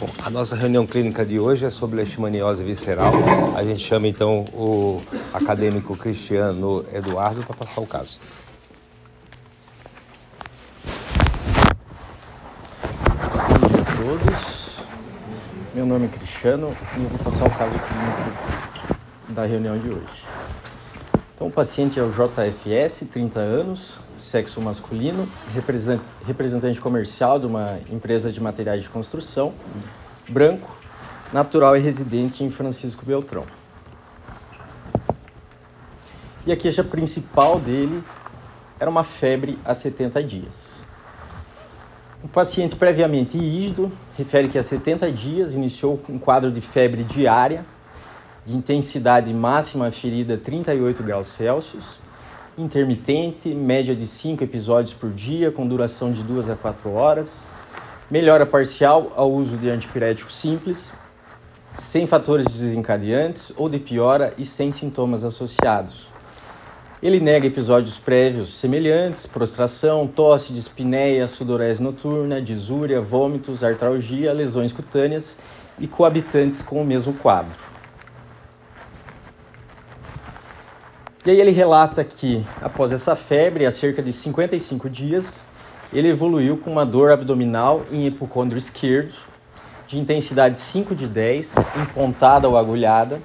Bom, a nossa reunião clínica de hoje é sobre leishmaniose visceral. A gente chama então o acadêmico Cristiano Eduardo para passar o caso. Dia a todos. Meu nome é Cristiano e eu vou passar o caso clínico da reunião de hoje. Então, o paciente é o JFS, 30 anos, sexo masculino, representante comercial de uma empresa de materiais de construção, branco, natural e residente em Francisco Beltrão. E a queixa principal dele era uma febre há 70 dias. O paciente previamente ígido refere que há 70 dias iniciou um quadro de febre diária, de intensidade máxima ferida 38 graus Celsius, intermitente, média de 5 episódios por dia, com duração de 2 a 4 horas, melhora parcial ao uso de antipirético simples, sem fatores desencadeantes ou de piora e sem sintomas associados. Ele nega episódios prévios semelhantes, prostração, tosse, dispneia, sudorese noturna, disúria, vômitos, artralgia, lesões cutâneas e coabitantes com o mesmo quadro. E aí ele relata que, após essa febre, há cerca de 55 dias, ele evoluiu com uma dor abdominal em hipocôndrio esquerdo, de intensidade 5 de 10, empontada ou agulhada,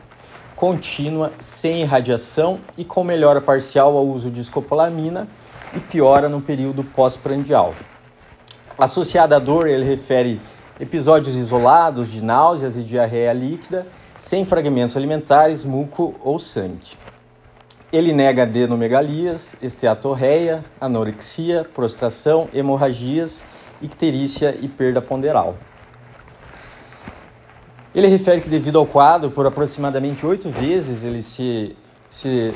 contínua, sem irradiação e com melhora parcial ao uso de escopolamina e piora no período pós-prandial. Associada à dor, ele refere episódios isolados de náuseas e diarreia líquida, sem fragmentos alimentares, muco ou sangue. Ele nega adenomegalias, esteatorreia, anorexia, prostração, hemorragias, icterícia e perda ponderal. Ele refere que devido ao quadro, por aproximadamente oito vezes ele se, se,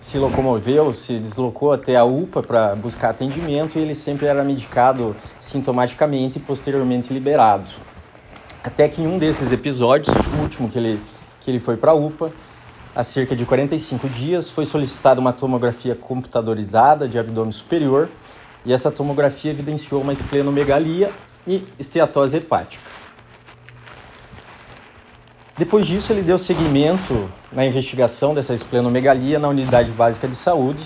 se locomoveu, se deslocou até a UPA para buscar atendimento e ele sempre era medicado sintomaticamente e posteriormente liberado. Até que em um desses episódios, o último que ele, que ele foi para a UPA, há cerca de 45 dias, foi solicitada uma tomografia computadorizada de abdômen superior e essa tomografia evidenciou uma esplenomegalia e esteatose hepática. Depois disso, ele deu seguimento na investigação dessa esplenomegalia na unidade básica de saúde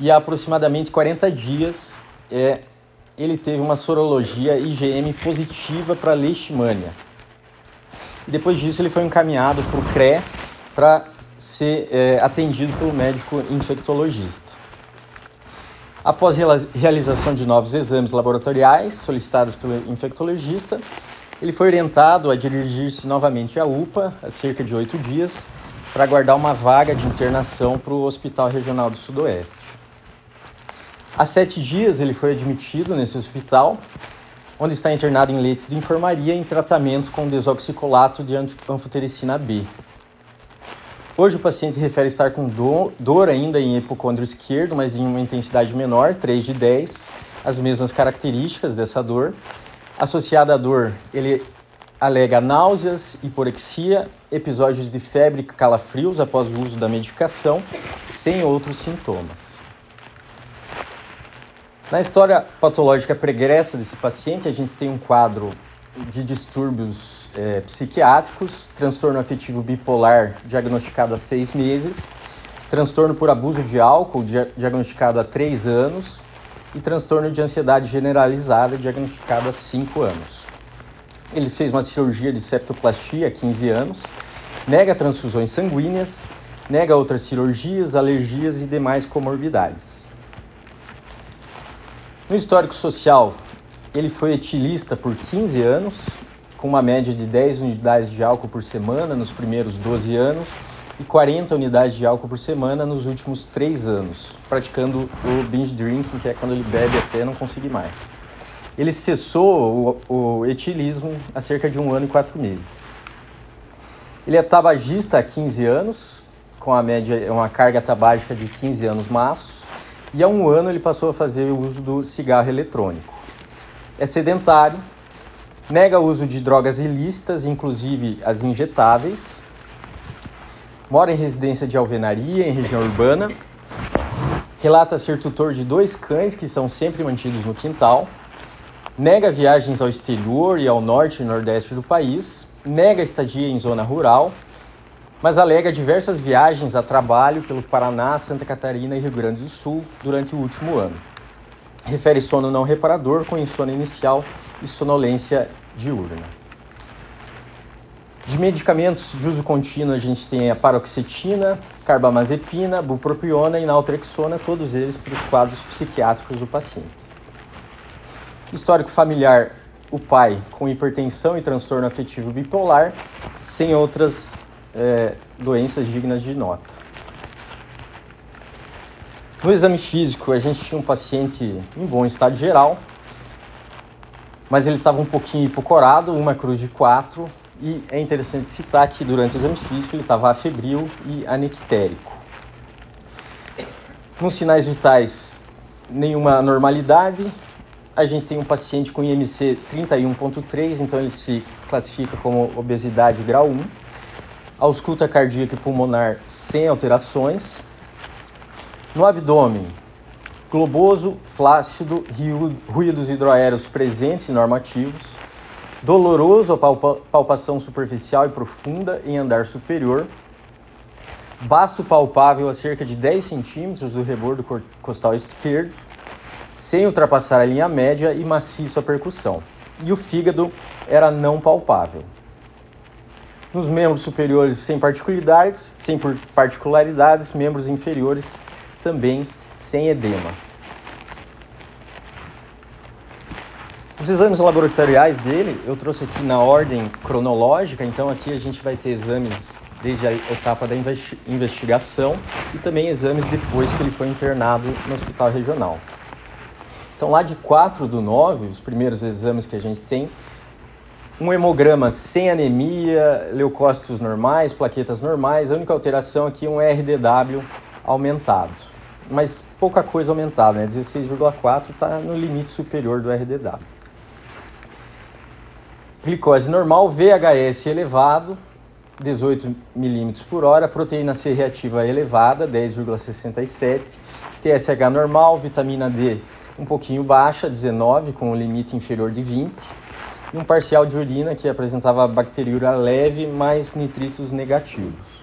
e há aproximadamente 40 dias é, ele teve uma sorologia IgM positiva para leishmania. E depois disso, ele foi encaminhado para o CRE para ser é, atendido pelo médico infectologista. Após realização de novos exames laboratoriais solicitados pelo infectologista, ele foi orientado a dirigir-se novamente à UPA, há cerca de oito dias, para aguardar uma vaga de internação para o Hospital Regional do Sudoeste. Há sete dias ele foi admitido nesse hospital, onde está internado em leito de enfermaria em tratamento com desoxicolato de anfotericina B, Hoje o paciente refere estar com dor, dor ainda em hipocôndrio esquerdo, mas em uma intensidade menor, 3 de 10, as mesmas características dessa dor. Associada à dor, ele alega náuseas, hiporexia, episódios de febre e calafrios após o uso da medicação, sem outros sintomas. Na história patológica pregressa desse paciente, a gente tem um quadro de distúrbios é, psiquiátricos, transtorno afetivo bipolar diagnosticado há seis meses, transtorno por abuso de álcool diagnosticado há três anos e transtorno de ansiedade generalizada diagnosticado há cinco anos. Ele fez uma cirurgia de septoplastia há 15 anos, nega transfusões sanguíneas, nega outras cirurgias, alergias e demais comorbidades. No histórico social, ele foi etilista por 15 anos, com uma média de 10 unidades de álcool por semana nos primeiros 12 anos e 40 unidades de álcool por semana nos últimos 3 anos, praticando o binge drinking, que é quando ele bebe até não conseguir mais. Ele cessou o, o etilismo há cerca de um ano e quatro meses. Ele é tabagista há 15 anos, com a média, uma carga tabágica de 15 anos maço, e há um ano ele passou a fazer o uso do cigarro eletrônico é sedentário, nega o uso de drogas ilícitas, inclusive as injetáveis, mora em residência de alvenaria em região urbana, relata ser tutor de dois cães que são sempre mantidos no quintal, nega viagens ao exterior e ao norte e nordeste do país, nega estadia em zona rural, mas alega diversas viagens a trabalho pelo Paraná, Santa Catarina e Rio Grande do Sul durante o último ano. Refere sono não reparador com insônia inicial e sonolência diurna. De medicamentos de uso contínuo, a gente tem a paroxetina, carbamazepina, bupropiona e naltrexona, todos eles para os quadros psiquiátricos do paciente. Histórico familiar, o pai com hipertensão e transtorno afetivo bipolar, sem outras é, doenças dignas de nota. No exame físico, a gente tinha um paciente em bom estado geral, mas ele estava um pouquinho hipocorado, uma cruz de quatro, e é interessante citar que durante o exame físico ele estava afebril e anictérico. Nos sinais vitais, nenhuma anormalidade. A gente tem um paciente com IMC 31.3, então ele se classifica como obesidade grau 1. Ausculta cardíaca e pulmonar sem alterações. No abdômen, globoso, flácido, ruídos hidroaéreos presentes e normativos doloroso a palpa, palpação superficial e profunda em andar superior, baço palpável a cerca de 10 centímetros do rebordo costal esquerdo, sem ultrapassar a linha média e maciço a percussão. E o fígado era não palpável. Nos membros superiores sem particularidades, sem particularidades, membros inferiores também sem edema. Os exames laboratoriais dele, eu trouxe aqui na ordem cronológica, então aqui a gente vai ter exames desde a etapa da investigação e também exames depois que ele foi internado no hospital regional. Então, lá de 4 do 9, os primeiros exames que a gente tem, um hemograma sem anemia, leucócitos normais, plaquetas normais, a única alteração aqui é um RDW aumentado. Mas pouca coisa aumentada, né? 16,4 está no limite superior do RDW glicose normal, VHS elevado, 18 milímetros por hora, proteína C reativa elevada, 10,67, TSH normal, vitamina D um pouquinho baixa, 19, com o limite inferior de 20, e um parcial de urina que apresentava bacteriúria leve, mais nitritos negativos.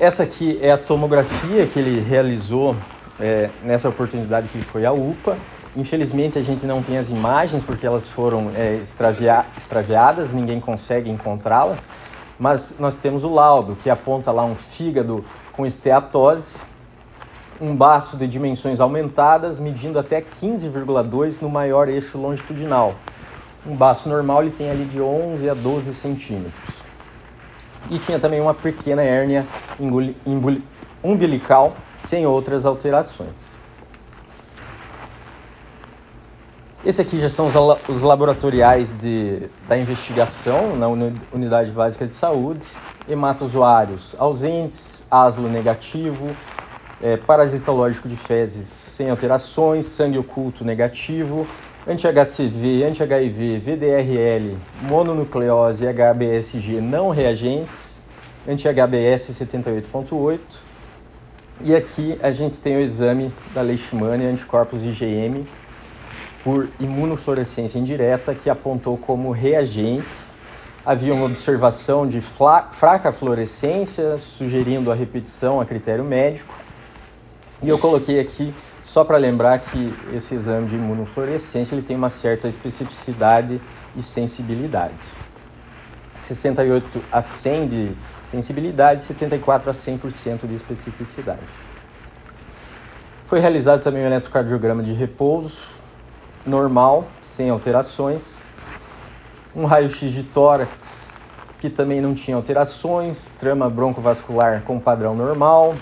Essa aqui é a tomografia que ele realizou é, nessa oportunidade que ele foi à UPA. Infelizmente a gente não tem as imagens porque elas foram é, extravia extraviadas, ninguém consegue encontrá-las, mas nós temos o laudo que aponta lá um fígado com esteatose, um baço de dimensões aumentadas, medindo até 15,2 no maior eixo longitudinal. Um baço normal ele tem ali de 11 a 12 centímetros. E tinha também uma pequena hérnia umbilical sem outras alterações. Esse aqui já são os, os laboratoriais de, da investigação na Unidade Básica de Saúde. Hematozoários ausentes, aslo negativo, é, parasitológico de fezes sem alterações, sangue oculto negativo, anti-HCV, anti-HIV, VDRL, mononucleose e HBSG não reagentes, anti-HBS 78.8. E aqui a gente tem o exame da leishmania, anticorpos IgM, por imunofluorescência indireta que apontou como reagente. Havia uma observação de fraca fluorescência, sugerindo a repetição a critério médico. E eu coloquei aqui só para lembrar que esse exame de imunofluorescência ele tem uma certa especificidade e sensibilidade. 68 a 100 de sensibilidade, 74 a 100% de especificidade. Foi realizado também o eletrocardiograma de repouso, normal, sem alterações. Um raio-x de tórax que também não tinha alterações, trama broncovascular com padrão normal,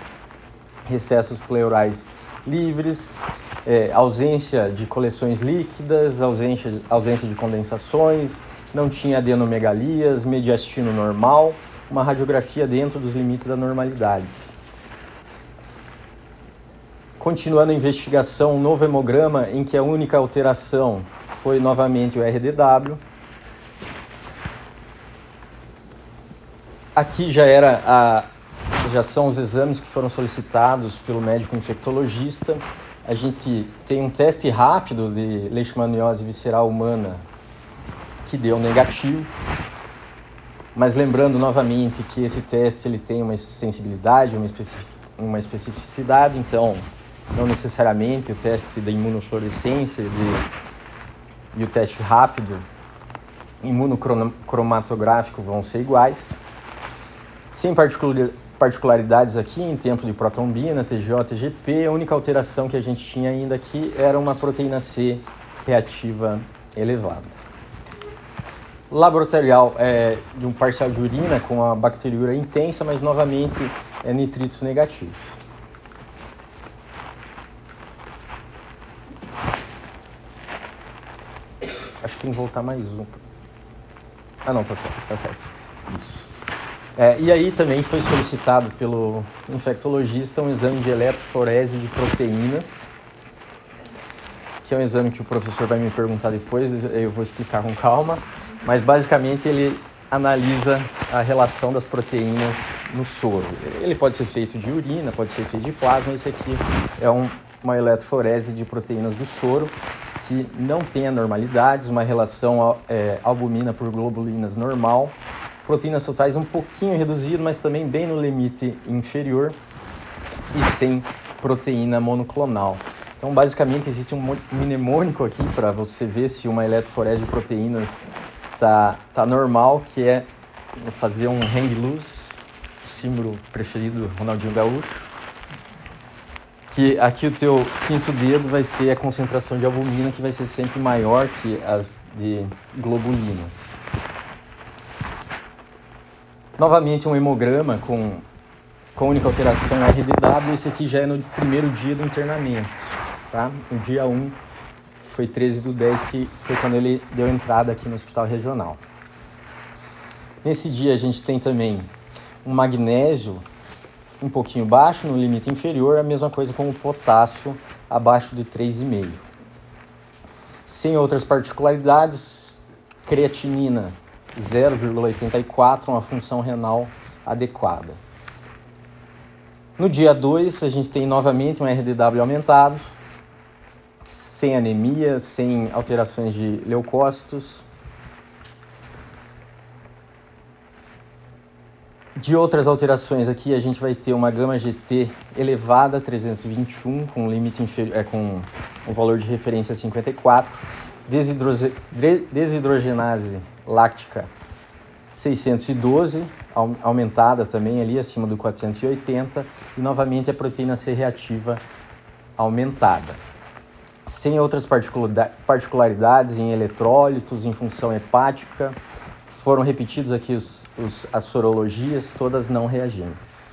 recessos pleurais livres, é, ausência de coleções líquidas, ausência, ausência de condensações, não tinha adenomegalias, mediastino normal, uma radiografia dentro dos limites da normalidade. Continuando a investigação, um novo hemograma em que a única alteração foi novamente o RDW. Aqui já era a, já são os exames que foram solicitados pelo médico infectologista. a gente tem um teste rápido de leishmaniose visceral humana que deu negativo. Mas lembrando novamente que esse teste ele tem uma sensibilidade, uma, especific, uma especificidade, então não necessariamente o teste da imunofluorescência de, e o teste rápido imunocromatográfico vão ser iguais. Sem particularidades aqui em tempo de protombina, TGO, TGP, a única alteração que a gente tinha ainda aqui era uma proteína C reativa elevada laboratorial é de um parcial de urina com a bacteriúria intensa, mas novamente é nitritos negativos. Acho que tem que voltar mais um. Ah não, tá certo, tá certo. Isso. É, e aí também foi solicitado pelo infectologista um exame de eletroforese de proteínas, que é um exame que o professor vai me perguntar depois, eu vou explicar com calma mas basicamente ele analisa a relação das proteínas no soro. Ele pode ser feito de urina, pode ser feito de plasma, esse aqui é um, uma eletroforese de proteínas do soro que não tem anormalidades, uma relação é, albumina por globulinas normal, proteínas totais um pouquinho reduzido, mas também bem no limite inferior e sem proteína monoclonal. Então, basicamente, existe um mnemônico aqui para você ver se uma eletroforese de proteínas tá, tá normal, que é fazer um hang loose, símbolo preferido do Ronaldinho Gaúcho. Que aqui o teu quinto dedo vai ser a concentração de albumina, que vai ser sempre maior que as de globulinas. Novamente um hemograma com, com única alteração RDW, esse aqui já é no primeiro dia do internamento, tá? No dia 1 um, foi 13 do 10, que foi quando ele deu entrada aqui no hospital regional. Nesse dia a gente tem também um magnésio um pouquinho baixo, no limite inferior, a mesma coisa com o potássio abaixo de 3,5. Sem outras particularidades, creatinina 0,84, uma função renal adequada. No dia 2, a gente tem novamente um RDW aumentado, sem anemia, sem alterações de leucócitos. De outras alterações aqui, a gente vai ter uma gama GT elevada, 321, com limite é, com um valor de referência 54, desidroge, desidrogenase láctica 612, aumentada também ali acima do 480, e novamente a proteína C reativa aumentada sem outras particularidades em eletrólitos, em função hepática. Foram repetidos aqui os, os, as sorologias, todas não reagentes.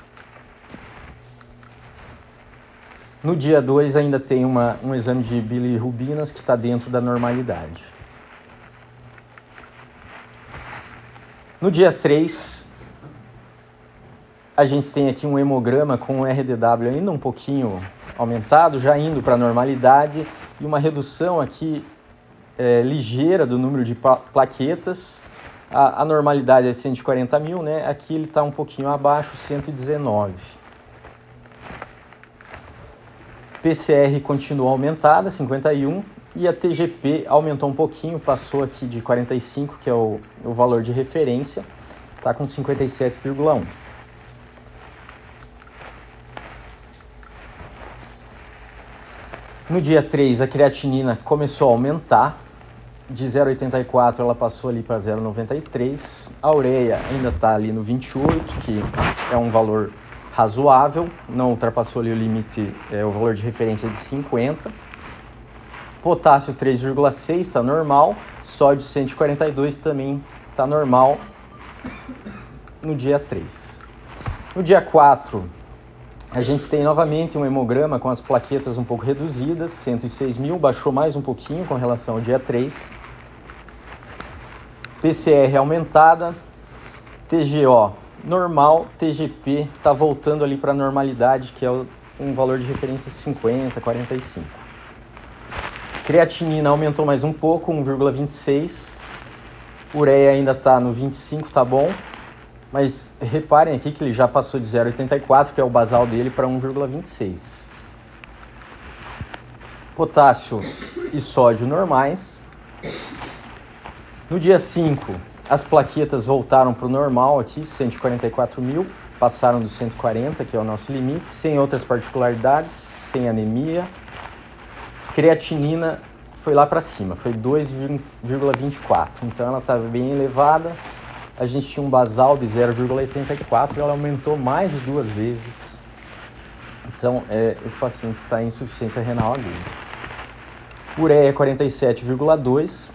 No dia 2 ainda tem uma, um exame de bilirrubinas que está dentro da normalidade. No dia 3, a gente tem aqui um hemograma com o RDW ainda um pouquinho aumentado, já indo para a normalidade e uma redução aqui é, ligeira do número de plaquetas. A, a, normalidade é 140 mil, né? Aqui ele está um pouquinho abaixo, 119. PCR continuou aumentada, 51, e a TGP aumentou um pouquinho, passou aqui de 45, que é o, o valor de referência, está com 57,1. No dia 3, a creatinina começou a aumentar. De 0,84 ela passou ali para 0,93. A ureia ainda está ali no 28, que é um valor razoável, não ultrapassou ali o limite, é, o valor de referência de 50. Potássio 3,6 está normal, sódio 142 também está normal no dia 3. No dia 4, a gente tem novamente um hemograma com as plaquetas um pouco reduzidas, 106 mil, baixou mais um pouquinho com relação ao dia 3. PCR aumentada, TGO normal, TGP está voltando ali para a normalidade, que é um valor de referência 50, 45. Creatinina aumentou mais um pouco, 1,26. Ureia ainda está no 25, tá bom. Mas reparem aqui que ele já passou de 0,84, que é o basal dele, para 1,26. potássio e sódio normais. No dia 5, as plaquetas voltaram para o normal aqui, 144 mil, passaram dos 140, que é o nosso limite, sem outras particularidades, sem anemia. Creatinina foi lá para cima, foi 2,24, então ela estava bem elevada. A gente tinha um basal de 0,84 e ela aumentou mais de duas vezes. Então, é, esse paciente está em insuficiência renal aguda. Ureia 47,2.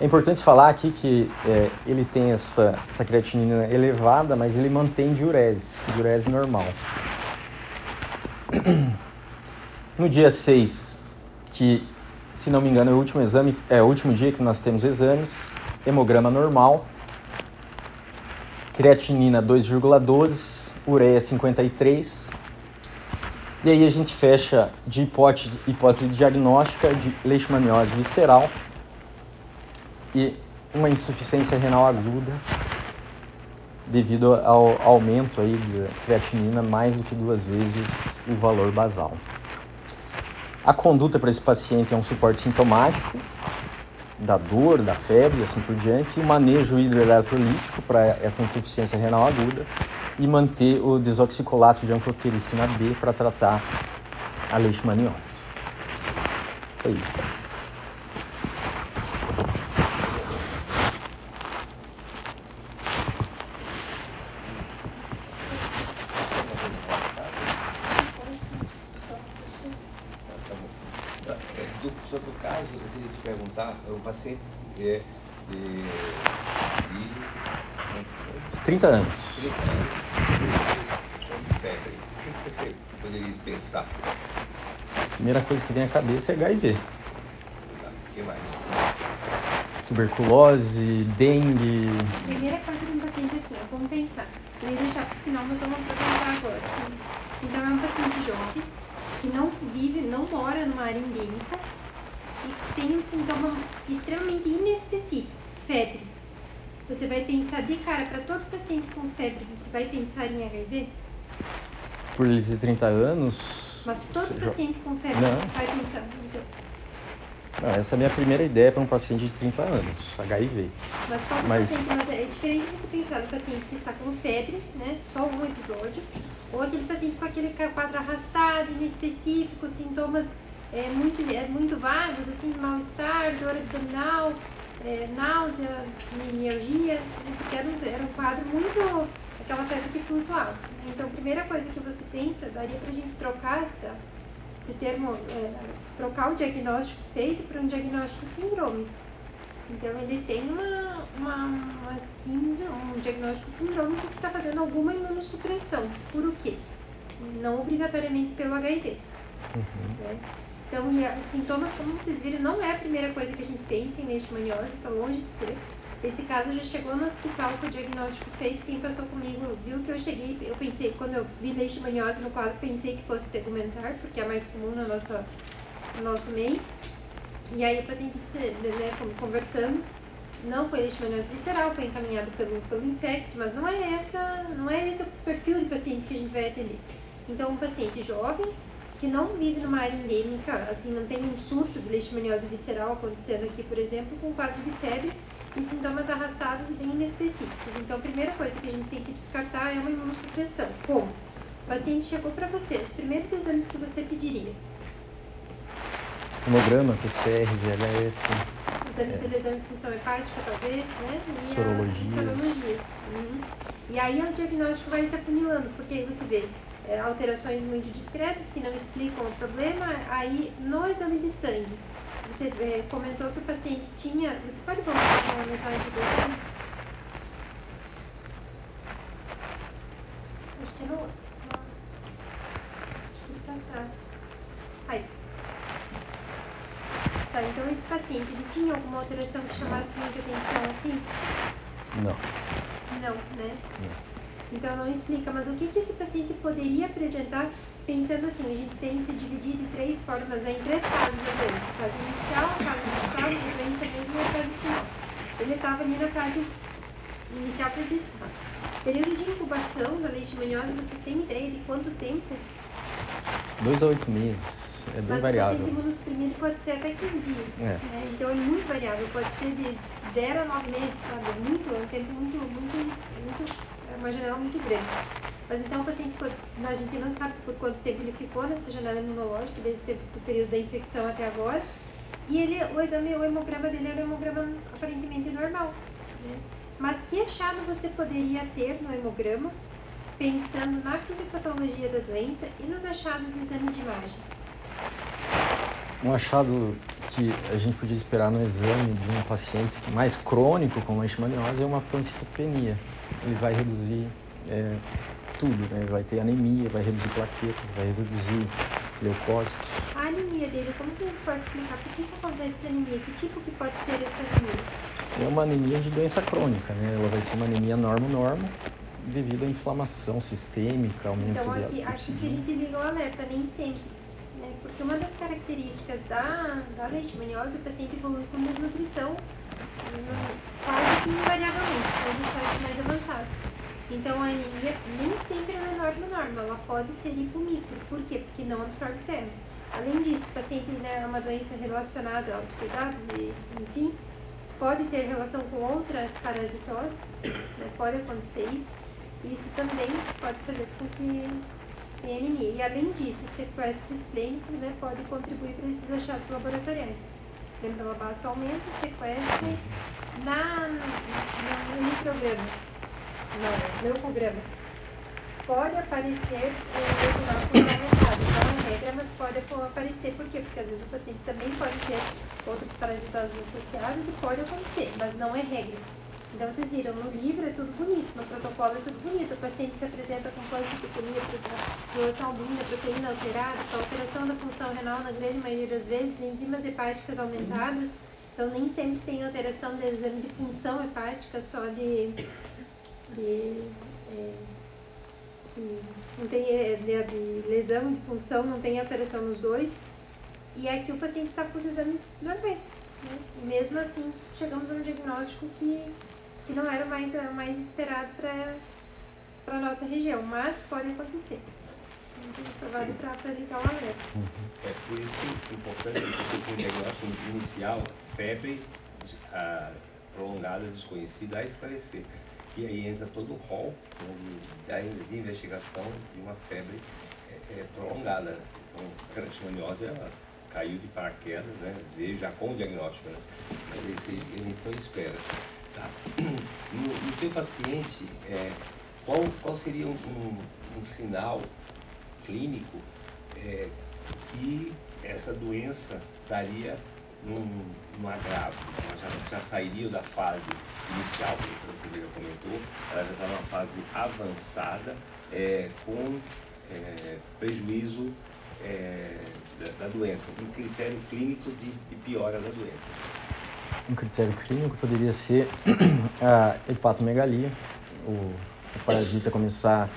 É importante falar aqui que é, ele tem essa, essa creatinina elevada, mas ele mantém diurese, diurese normal. No dia 6, que se não me engano é o último exame, é o último dia que nós temos exames, hemograma normal, creatinina 2,12, ureia 53. E aí a gente fecha de hipótese, hipótese diagnóstica de leishmaniose visceral e uma insuficiência renal aguda devido ao aumento aí de creatinina mais do que duas vezes o valor basal. A conduta para esse paciente é um suporte sintomático, da dor, da febre assim por diante, e manejo hidroeletrolítico para essa insuficiência renal aguda e manter o desoxicolato de anfotericina B para tratar a leishmaniose. É isso. sobre o caso, eu queria te perguntar, o paciente é de, de 30 anos. 30 anos, com febre. O que você poderia pensar? A primeira coisa que vem à cabeça é HIV. Tá, O que mais? Tuberculose, dengue. Primeira coisa de um paciente assim, ó, vamos pensar. Eu ia deixar pro final, mas vamos apresentar agora. Então é um paciente jovem que não vive, não mora numa área endêmica e tem um sintoma extremamente inespecífico, febre. Você vai pensar de cara, para todo paciente com febre, você vai pensar em HIV? Por ele ter 30 anos. Mas todo paciente com febre, Não. você vai pensar. Então, Não, essa é a minha primeira ideia para um paciente de 30 anos, HIV. Mas todo Mas- paciente, mas é diferente você pensar no paciente que está com febre, né? Só um episódio, ou aquele paciente com aquele quadro arrastado, inespecífico, sintomas é, muito, é, muito vagos, assim, mal-estar, dor abdominal, é, náusea, mialgia, né, porque era um, era um quadro muito. aquela febre que flutuava. né? Então, a primeira coisa que você pensa, daria pra gente trocar essa, esse termo, é, trocar o diagnóstico feito para um diagnóstico sindrômico. Então ele tem uma, uma, uma síndrome, um diagnóstico sindrômico que está fazendo alguma imunossupressão. Por o quê? Não obrigatoriamente pelo HIV. né? Então, a- os sintomas, como vocês viram, não é a primeira coisa que a gente pensa em leishmaniose, está longe de ser. Esse caso já chegou no hospital com o diagnóstico feito. Quem passou comigo viu que eu cheguei, eu pensei, quando eu vi leishmaniose no quadro, pensei que fosse tegumentar, porque é mais comum na nossa, no nosso meio. E aí o paciente, né, conversando, não foi leishmaniose visceral, foi encaminhado pelo, pelo infecto, mas não é essa, não é esse o perfil de paciente que a gente vai atender. Então, um paciente jovem, que não vive numa área endêmica, assim, não tem um surto de leishmaniose visceral acontecendo aqui, por exemplo, com quadro de febre e sintomas arrastados e bem inespecíficos. Então, a primeira coisa que a gente tem que descartar é uma imunossupressão. Como? O paciente chegou para você, os primeiros exames que você pediria, Hemograma, PCR, VHS. exames de lesão de função hepática, talvez, né? E Sorologias. sorologias. Uhum. E aí o diagnóstico vai se afunilando, porque aí você vê é, alterações muito discretas que não explicam o problema. Aí no exame de sangue, você é, comentou que o paciente tinha. Você pode voltar para a metade do exame? Acho que é no outro. Acho que tá atrás. Aí. Tá, então esse paciente, ele tinha alguma alteração que chamasse muita atenção aqui? Não. Não, né? Então não explica, mas o que, que esse paciente poderia apresentar pensando assim, a gente tem se dividido em três formas, né, em três fases da doença, a fase inicial, a fase distal, a doença mesmo e a fase final. Ele estava ali na fase inicial para distal. Período de incubação da leishmaniose, vocês têm ideia de quanto tempo? Dois a oito meses. É bem Mas variável. o paciente imunossuprimido pode ser até 15 dias. É. Né? Então é muito variável, pode ser de 0 a 9 meses, sabe? É muito, é um tempo muito, muito, muito, é uma janela muito grande. Mas então o paciente, a gente não sabe por quanto tempo ele ficou nessa janela imunológica, desde o tempo do período da infecção até agora. E ele, o exame, o hemograma dele era um hemograma aparentemente normal. Né? Mas que achado você poderia ter no hemograma, pensando na fisiopatologia da doença e nos achados de exame de imagem? Um achado que a gente podia esperar no exame de um paciente mais crônico com leishmaniose é uma pancitopenia. Ele vai reduzir é, tudo, né? Vai ter anemia, vai reduzir plaquetas, vai reduzir leucócitos. A anemia dele, como que ele pode explicar? Por que, que acontece essa anemia? Que tipo que pode ser essa anemia? É uma anemia de doença crônica, né? Ela vai ser uma anemia normo-normo devido à inflamação sistêmica, aumento Então de aqui, aqui que a gente liga o alerta, nem sempre. Né? Porque uma das características da, da leishmaniose, o paciente evolui com desnutrição no- quase que invariavelmente, nos estágios mais avançados. Então a anemia nem sempre ela é norma-norma, ela pode ser hipomicro. Por quê? Porque não absorve ferro. Além disso, o paciente né, é uma doença relacionada aos cuidados e, enfim, pode ter relação com outras parasitoses, né, pode acontecer isso. Isso também pode fazer com que E além disso, o sequestro esplênico né, pode contribuir para esses achados laboratoriais. Lembra, o baço aumenta, sequestra na, no, micrograma, no leucograma. Pode aparecer é, lesional aumentado, não é regra, mas pode aparecer. Por quê? Porque às vezes o paciente também pode ter outras parasitoses associadas e pode acontecer, mas não é regra. Então vocês viram, no livro é tudo bonito, no protocolo é tudo bonito. O paciente se apresenta com pancitopenia, doença albina, proteína alterada, com alteração da função renal na grande maioria das vezes, enzimas hepáticas aumentadas. Então nem sempre tem alteração do exame de função hepática, só de. de, é, de não tem é, de, de lesão de função, não tem alteração nos dois. E aqui o paciente está com os exames normais. Né? Mesmo assim, chegamos a um diagnóstico que que não era o mais, o mais esperado para a nossa região, mas pode acontecer. Então isso vale para ligar o alerta. É por isso que é importante um diagnóstico inicial, febre ah, prolongada, desconhecida, a esclarecer. E aí entra todo o rol né, de, de, de investigação de uma febre é, é, prolongada. Né? Então, a leishmaniose ela caiu de paraquedas, né? veio já com o diagnóstico, né? mas aí a gente não espera. Tá? No, no teu paciente, é, qual, qual seria um, um, um sinal clínico é, que essa doença daria num, num agravo? Ela já, já sairia da fase inicial, que você já comentou, ela já está numa fase avançada, é, com é, prejuízo é, da, da doença, um critério clínico de, de piora da doença um critério clínico poderia ser a hepatomegalia, o, parasita começar,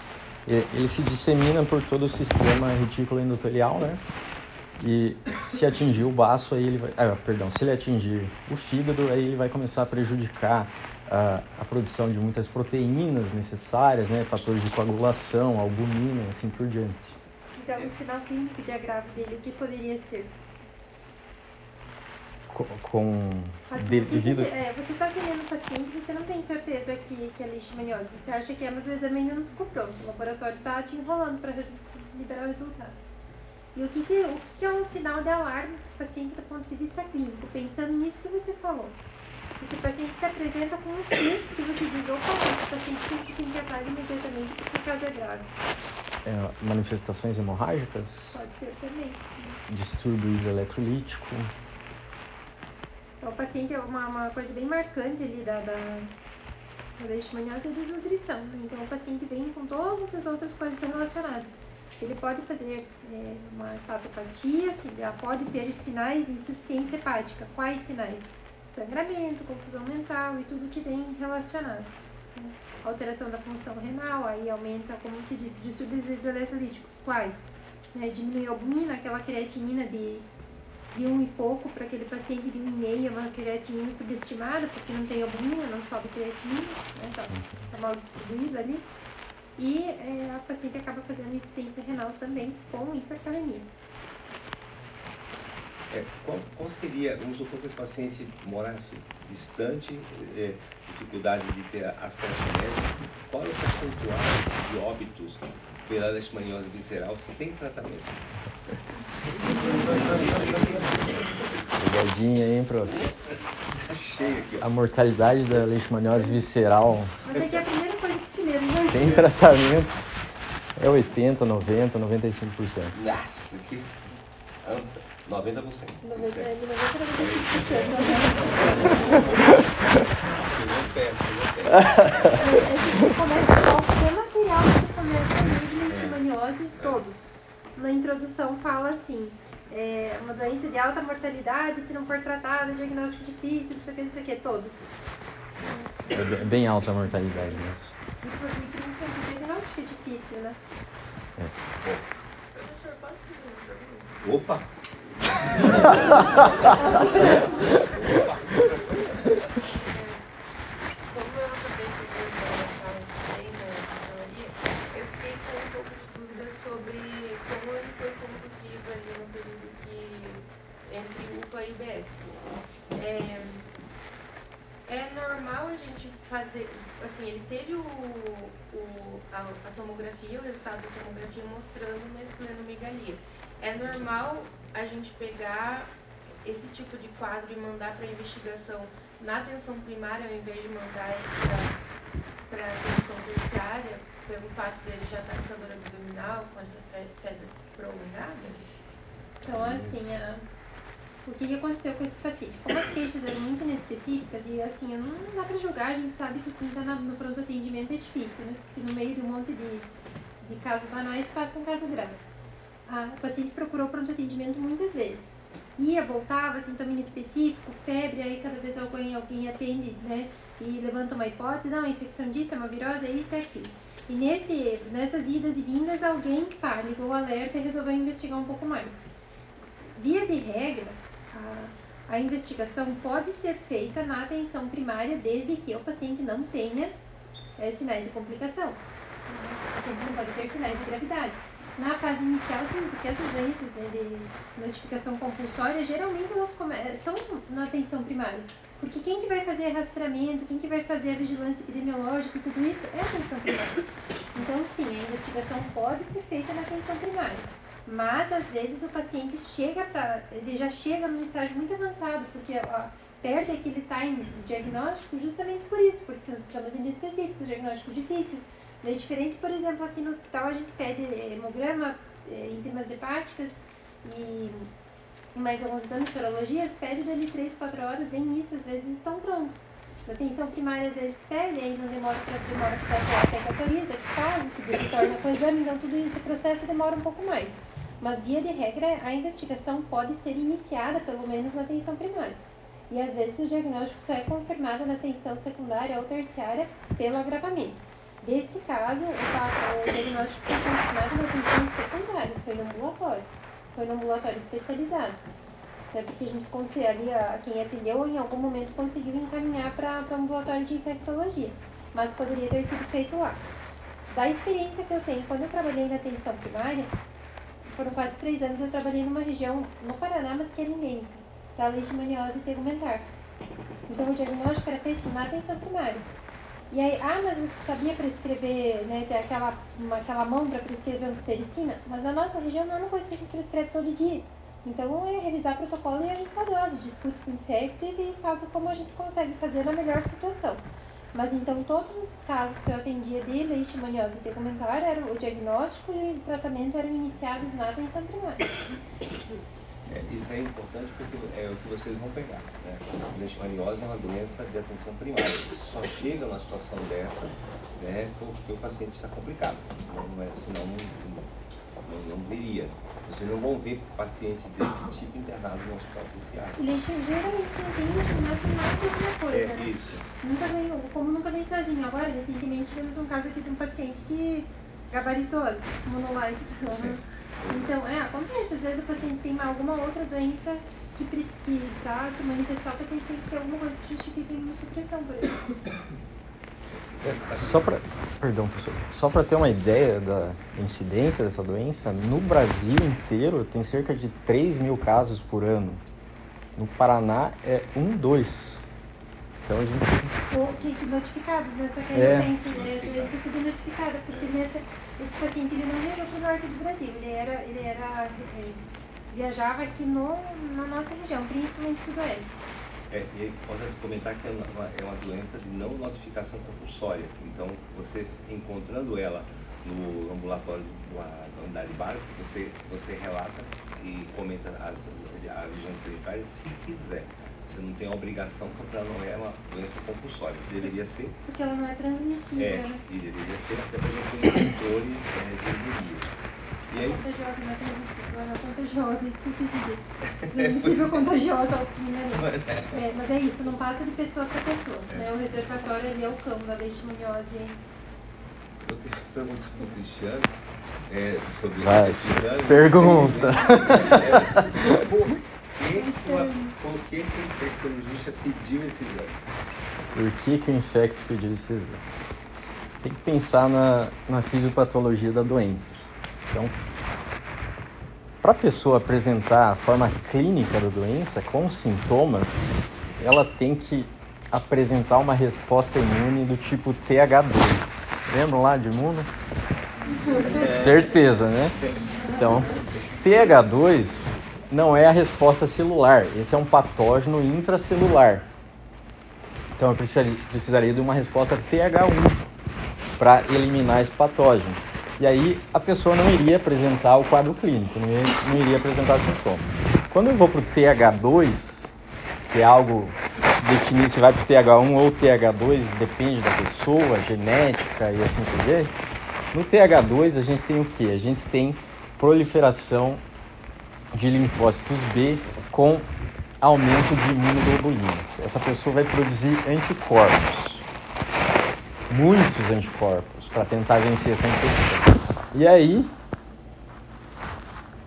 ele se dissemina por todo o sistema retículo endotelial, né? E se atingir o baço, aí ele vai, ah, perdão, se ele atingir o fígado, aí ele vai começar a prejudicar a, a produção de muitas proteínas necessárias, né? Fatores de coagulação, albumina, assim por diante. Então, o sinal clínico de agravo dele, o que poderia ser? Com Assim, de, que devido você, é, você está querendo o paciente, você não tem certeza que, que é leishmaniose, você acha que é, mas o exame ainda não ficou pronto, o laboratório está te enrolando para liberar o resultado. E o que, que, o que é um sinal de alarme para o paciente do ponto de vista clínico, pensando nisso que você falou? Esse paciente se apresenta com um quê que você diz, opa, esse paciente tem que ser internado imediatamente porque o caso é grave. É, manifestações hemorrágicas? Pode ser também. Distúrbio hidroeletrolítico? O paciente é uma, uma coisa bem marcante ali da, da, da leishmaniose desnutrição. Então, o paciente vem com todas as outras coisas relacionadas. Ele pode fazer é, uma hepatopatia, pode ter sinais de insuficiência hepática. Quais sinais? Sangramento, confusão mental e tudo que vem relacionado. Alteração da função renal, aí aumenta, como se disse, distúrbios hidroeletrolíticos. Quais? Né? Diminui a albumina, aquela creatinina de de um e pouco para aquele paciente de um e meio, uma creatinina subestimada, porque não tem albumina, não sobe creatinina, né? tá, tá mal distribuído ali. E é, a paciente acaba fazendo insuficiência renal também com hipercalemia. É, qual, qual, seria, vamos supor que esse paciente morasse distante, é, dificuldade de ter acesso médico, qual é o percentual de óbitos pela leishmaniose visceral sem tratamento? Pegadinha, hein, prof? Cheio aqui, ó. A mortalidade da leishmaniose visceral. Mas é que é a primeira coisa que se lembra, né? Sem tratamento é 80, 90, 95%. Nossa, que 90%. 90 é, 90 É que você começa só o material que você começa mesmo leishmaniose, todos. Na introdução fala assim, é uma doença de alta mortalidade, se não for tratada, diagnóstico difícil, não sei o que, não sei o que, todos. É bem- alta a mortalidade, né? E por principalmente o diagnóstico é difícil, né? Professor, posso fazer uma pergunta? Opa! Como eu acabei de ver a também na teoria, eu fiquei com um pouco de dúvida sobre como ele foi conduzido ali no período que entre UPA e BS. É, é normal a gente fazer, assim, ele teve o, o, a, a tomografia, o resultado da tomografia mostrando uma esplenomegalia. É normal a gente pegar esse tipo de quadro e mandar para investigação na atenção primária, ao invés de mandar para atenção terciária, pelo fato dele já estar com essa dor abdominal, com essa fe- febre prolongada? Então, assim, a- o que, que aconteceu com esse paciente? Como as queixas eram muito inespecíficas e, assim, não dá pra julgar, a gente sabe que quem tá na- no pronto atendimento é difícil, né? Porque no meio de um monte de, de casos banais passa um caso grave. O paciente procurou pronto atendimento muitas vezes. Ia, voltava, sintoma inespecífico, febre, aí cada vez alguém, alguém atende, né? E levanta uma hipótese, não, é infecção disso, é uma virose, é isso, é aquilo. E nesse, nessas idas e vindas, alguém pá, ligou o alerta e resolveu investigar um pouco mais. Via de regra, a, investigação pode ser feita na atenção primária desde que o paciente não tenha eh, sinais de complicação. O paciente não pode ter sinais de gravidade. Na fase inicial, sim, porque essas doenças né, de notificação compulsória, geralmente elas são na atenção primária. Porque quem que vai fazer rastreamento, quem que vai fazer a vigilância epidemiológica e tudo isso é a atenção primária. Então, sim, a investigação pode ser feita na atenção primária. Mas, às vezes, o paciente chega para... Ele já chega num estágio muito avançado, porque perde aquele time diagnóstico justamente por isso, porque são sintomas inespecíficos, diagnóstico difícil. É diferente, por exemplo, aqui no hospital a gente pede eh, hemograma, eh, enzimas hepáticas e mais alguns exames, sorologias, pede dali 3, 4 horas, vem isso, às vezes estão prontos. Na atenção primária, às vezes pede, aí não demora para demora para que autoriza, que faz, que retorna com o exame, então tudo esse processo demora um pouco mais. Mas, via de regra, a investigação pode ser iniciada, pelo menos, na atenção primária. E, às vezes, o diagnóstico só é confirmado na atenção secundária ou terciária pelo agravamento. Nesse caso, o, pa- o diagnóstico foi confirmado na atenção secundária, foi no ambulatório. Foi no ambulatório especializado. Até porque a gente ali, a, quem atendeu em algum momento conseguiu encaminhar para o ambulatório de infectologia. Mas poderia ter sido feito lá. Da experiência que eu tenho, quando eu trabalhei na atenção primária, foram quase três anos, eu trabalhei numa região no Paraná, mas que era endêmica, da leishmaniose tegumentar. Então o diagnóstico era feito na atenção primária. E aí, ah, mas você sabia prescrever, né, ter aquela, uma, aquela mão para prescrever antipericina? Mas na nossa região não é uma coisa que a gente prescreve todo dia. Então é revisar protocolo e ajustar dose, discute com o infecto e faz como a gente consegue fazer na melhor situação. Mas então todos os casos que eu atendia de leishmaniose tegumentar, era o diagnóstico e o tratamento eram iniciados na atenção primária. É, isso é importante porque é o que vocês vão pegar. Né? A leishmaniose é uma doença de atenção primária. Só chega numa situação dessa né, porque o paciente está complicado. Não, é, senão não, não, não. Vocês não vão ver paciente desse tipo internado no hospital terciário. E leishmaniose geralmente não que uma coisa, É né? isso. Nunca veio, como nunca veio sozinho. Agora, recentemente, tivemos um caso aqui de um paciente que gabaritou as monolikes. Então, é, acontece. Às vezes o paciente tem alguma outra doença que precisa se manifestar, o paciente tem que ter alguma coisa que justifique a imunossupressão, por exemplo. É, só para, perdão, professor, só para ter uma ideia da incidência dessa doença, no Brasil inteiro tem cerca de 3 mil casos por ano. No Paraná é um, dois. Então a gente. Ou que notificados, né? Só que aí É. eu penso, né, doença subnotificada, porque nessa, esse paciente ele não viajou para o norte do Brasil, ele era, ele era eh, viajava aqui no, na nossa região, principalmente sudoeste. É, e aí, posso comentar que é uma, é uma doença de não notificação compulsória. Então, você encontrando ela no ambulatório da, da unidade básica, você, você relata e comenta as, a vigilância sanitária se quiser. Você não tem a obrigação porque ela não é uma doença compulsória. Deveria ser, Porque ela não é transmissível, é, né? e deveria ser até para gente ter um controle é, de. E aí, Contagiosa, não é ela é contagiosa, isso que eu quis dizer. Transmissível, contagiosa, oximinaria. É, mas é isso, não passa de pessoa para pessoa. É. Né? O reservatório ali é o campo da leishmaniose. eu queria perguntar para o Cristiano é, sobre Vai, exame. pergunta. É, por que, que, uma- por que, que o infectologista pediu esse exame? Por que, que o infecto pediu esse exame? Tem que pensar na, na fisiopatologia da doença. Então, para a pessoa apresentar a forma clínica da doença com sintomas, ela tem que apresentar uma resposta imune do tipo TH2. Lembram lá de imuno? Certeza, né? Então, TH2 não é a resposta celular, esse é um patógeno intracelular. Então eu precisaria de uma resposta TH1 para eliminar esse patógeno. E aí a pessoa não iria apresentar o quadro clínico, não iria, não iria apresentar sintomas. Quando eu vou para o TH2, que é algo definir se vai para o TH1 ou TH2, depende da pessoa, genética e assim por diante. No TH2 a gente tem o que? A gente tem proliferação de linfócitos B com aumento de imunoglobulinas. Essa pessoa vai produzir anticorpos, muitos anticorpos, para tentar vencer essa infecção. E aí,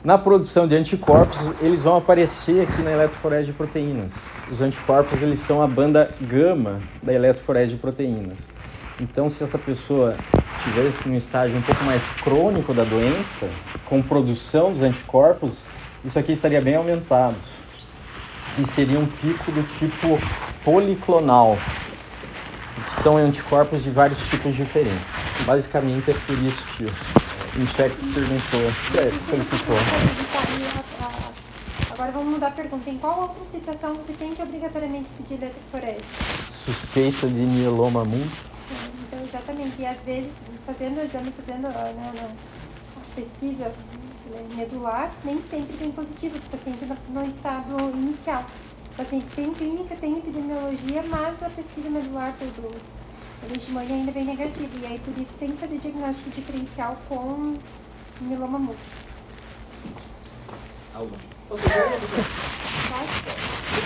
na produção de anticorpos, eles vão aparecer aqui na eletroforese de proteínas. Os anticorpos, eles são a banda gama da eletroforese de proteínas. Então, se essa pessoa tivesse num estágio um pouco mais crônico da doença, com produção dos anticorpos, isso aqui estaria bem aumentado. E seria um pico do tipo policlonal, que são anticorpos de vários tipos diferentes. Basicamente é por isso que Infecto perguntou, é, solicitou. Agora vamos mudar a pergunta. Em qual outra situação você tem que obrigatoriamente pedir eletroforese? Suspeita de mieloma múltiplo. Então, exatamente. E às vezes, fazendo o exame, fazendo a, na- a pesquisa né, medular, nem sempre vem positivo, o paciente no, no estado inicial. O paciente tem clínica, tem epidemiologia, mas a pesquisa medular do, do leishmania ainda vem negativa. E aí, por isso, tem que fazer diagnóstico diferencial com mieloma múltiplo. Tá? Você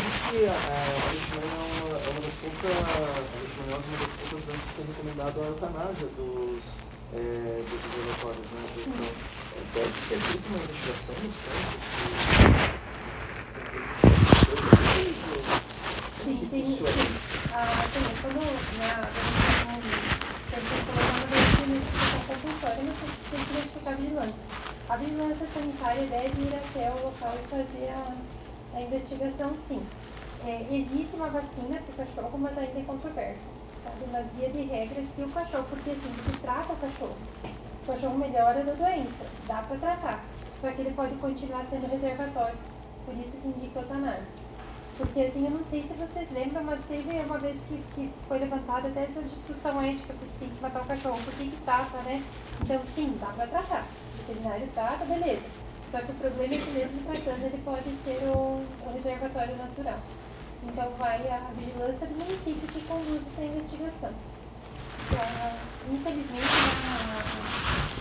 disse que a, a leishmania é uma, é uma das poucas, a leishmaniose é uma das poucas doenças que é recomendado a eutanásia dos, é, dos isolatórios, né? Então, é, deve ser feita uma investigação nos casos Sim, tem, tem, ah, tem, quando né, a gente notificação compulsória, mas tem que notificar a vigilância. A vigilância sanitária deve ir até o local e fazer a, a investigação, sim. É, existe uma vacina para o cachorro, mas ainda é controversa, sabe? Mas via de regra, se o cachorro, porque assim, se trata o cachorro, o cachorro melhora da doença, dá para tratar, só que ele pode continuar sendo reservatório, por isso que indica eutanásia. Porque assim, eu não sei se vocês lembram, mas teve uma vez que, que foi levantada até essa discussão ética, porque tem que matar o cachorro, por que trata, né? Então sim, dá pra tratar. O veterinário trata, beleza. Só que o problema é que mesmo tratando, ele pode ser o, o reservatório natural. Então vai a vigilância do município que conduz essa investigação. Então, infelizmente, a,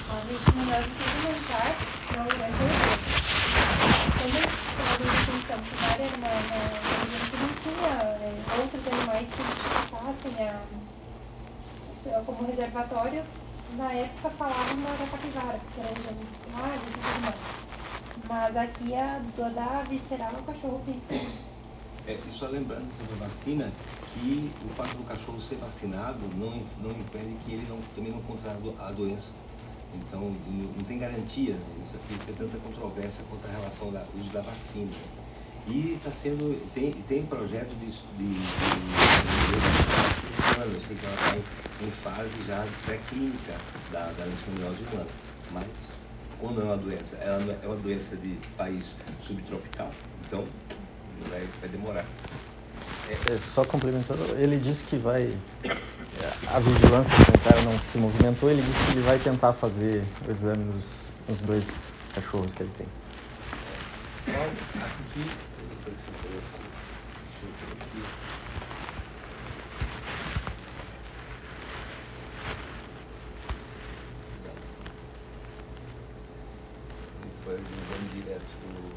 a leishmaniose complementar não é importante quando eu a atenção que área na, na, na região que não tinha é, outros animais que identificassem a, se- como reservatório, na época falavam da capivara, que era de Lages e tudo mais. Mas aqui a do da visceral é o cachorro principalmente. É, e só lembrando sobre a vacina, que o fato do cachorro ser vacinado não, não impede que ele não, também não contraia a doença. Então, não tem garantia, né? isso aqui tem tanta controvérsia quanto a relação do uso da vacina. E está sendo, tem, tem projeto de, de, de, de, eu sei que ela está em, em, fase já pré-clínica da, da leishmaniose humana, mas como é uma doença, ela é uma doença de país subtropical, então vai, vai demorar. É, só complementando, ele disse que vai. A vigilância sanitária não se movimentou, ele disse que ele vai tentar fazer o exame nos, nos dois cachorros que ele tem. Então, aqui. Foi o exame direto do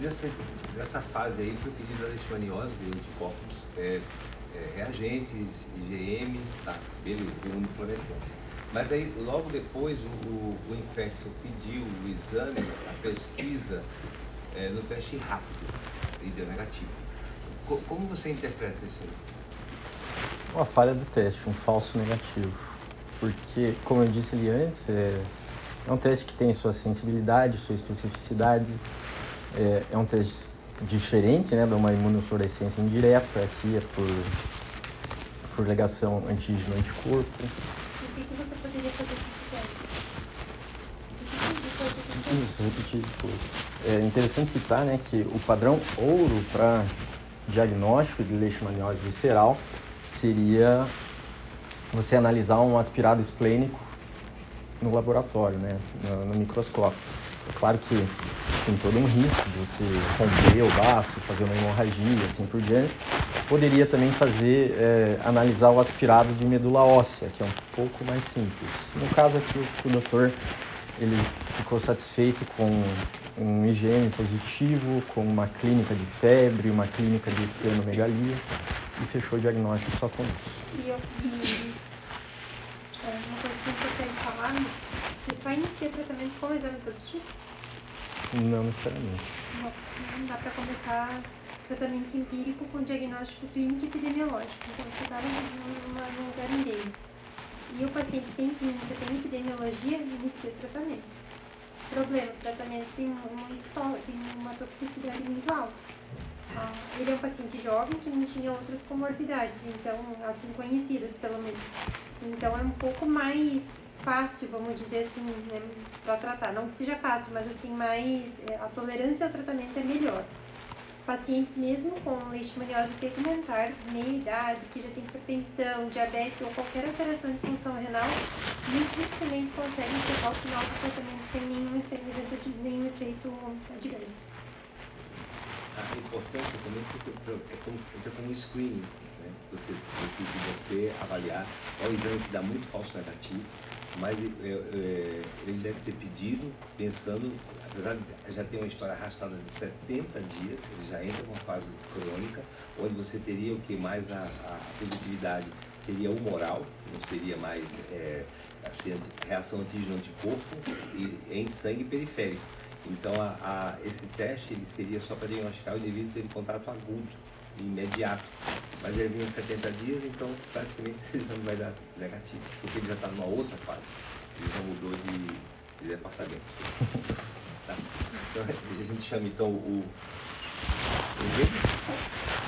nessa, nessa fase aí foi pedido a leishmaniose de anticorpos é, é, reagentes, IgM, tá, beleza, imunofluorescência. Mas aí logo depois o, o, o infecto pediu o exame, a pesquisa é, no teste rápido e deu negativo. Co como você interpreta isso aí? Uma falha do teste, um falso negativo. Porque, como eu disse ali antes, é, é um teste que tem sua sensibilidade, sua especificidade, é, é um teste diferente, né, de uma imunofluorescência indireta, aqui é por, por ligação antígeno-anticorpo. O que, que você poderia fazer com esse teste? Isso, repetir depois. É interessante citar né, que o padrão ouro para diagnóstico de leishmaniose visceral seria você analisar um aspirado esplênico no laboratório, né, no, no microscópio. É claro que tem todo um risco de você romper o baço, fazer uma hemorragia, assim por diante. Poderia também fazer, é, analisar o aspirado de medula óssea, que é um pouco mais simples. No caso aqui, o doutor ele ficou satisfeito com um IgM positivo, com uma clínica de febre, uma clínica de esplenomegalia e fechou o diagnóstico só com isso. E, eu, e é, uma coisa que gostaria de falar, você só inicia tratamento com exame positivo? Não necessariamente. Não, não dá para começar tratamento empírico com diagnóstico clínico e epidemiológico. Então você está num lugar em E o paciente tem clínica, tem epidemiologia, inicia o tratamento. Problema, o tratamento tem, muito, tem uma toxicidade muito alta. Ah, ele é um paciente jovem que não tinha outras comorbidades, então, assim, conhecidas pelo menos. Então é um pouco mais fácil, vamos dizer assim, né, para tratar. Não que seja fácil, mas assim, mais é, a tolerância ao tratamento é melhor. Pacientes mesmo com leishmaniose tegmentar, meia idade, que já tem hipertensão, diabetes ou qualquer alteração de função renal, muito dificilmente conseguem chegar ao final do tratamento sem nenhum efeito, nenhum efeito adverso. A importância também é como, é como um screening, né? Você, você, você avaliar, é um exame que dá muito falso negativo, mas é, é, ele deve ter pedido pensando, apesar de já ter uma história arrastada de 70 dias, ele já entra com fase crônica, onde você teria o que mais a, a positividade seria humoral, não seria mais é, assim, reação antígeno-anticorpo e em sangue periférico. Então, a, a, esse teste ele seria só para diagnosticar o indivíduo ter contato agudo imediato. Mas ele vinha 70 dias, então praticamente esse exame vai dar negativo, porque ele já está numa outra fase. Ele já mudou de, de departamento. tá? Então a gente chama então o. o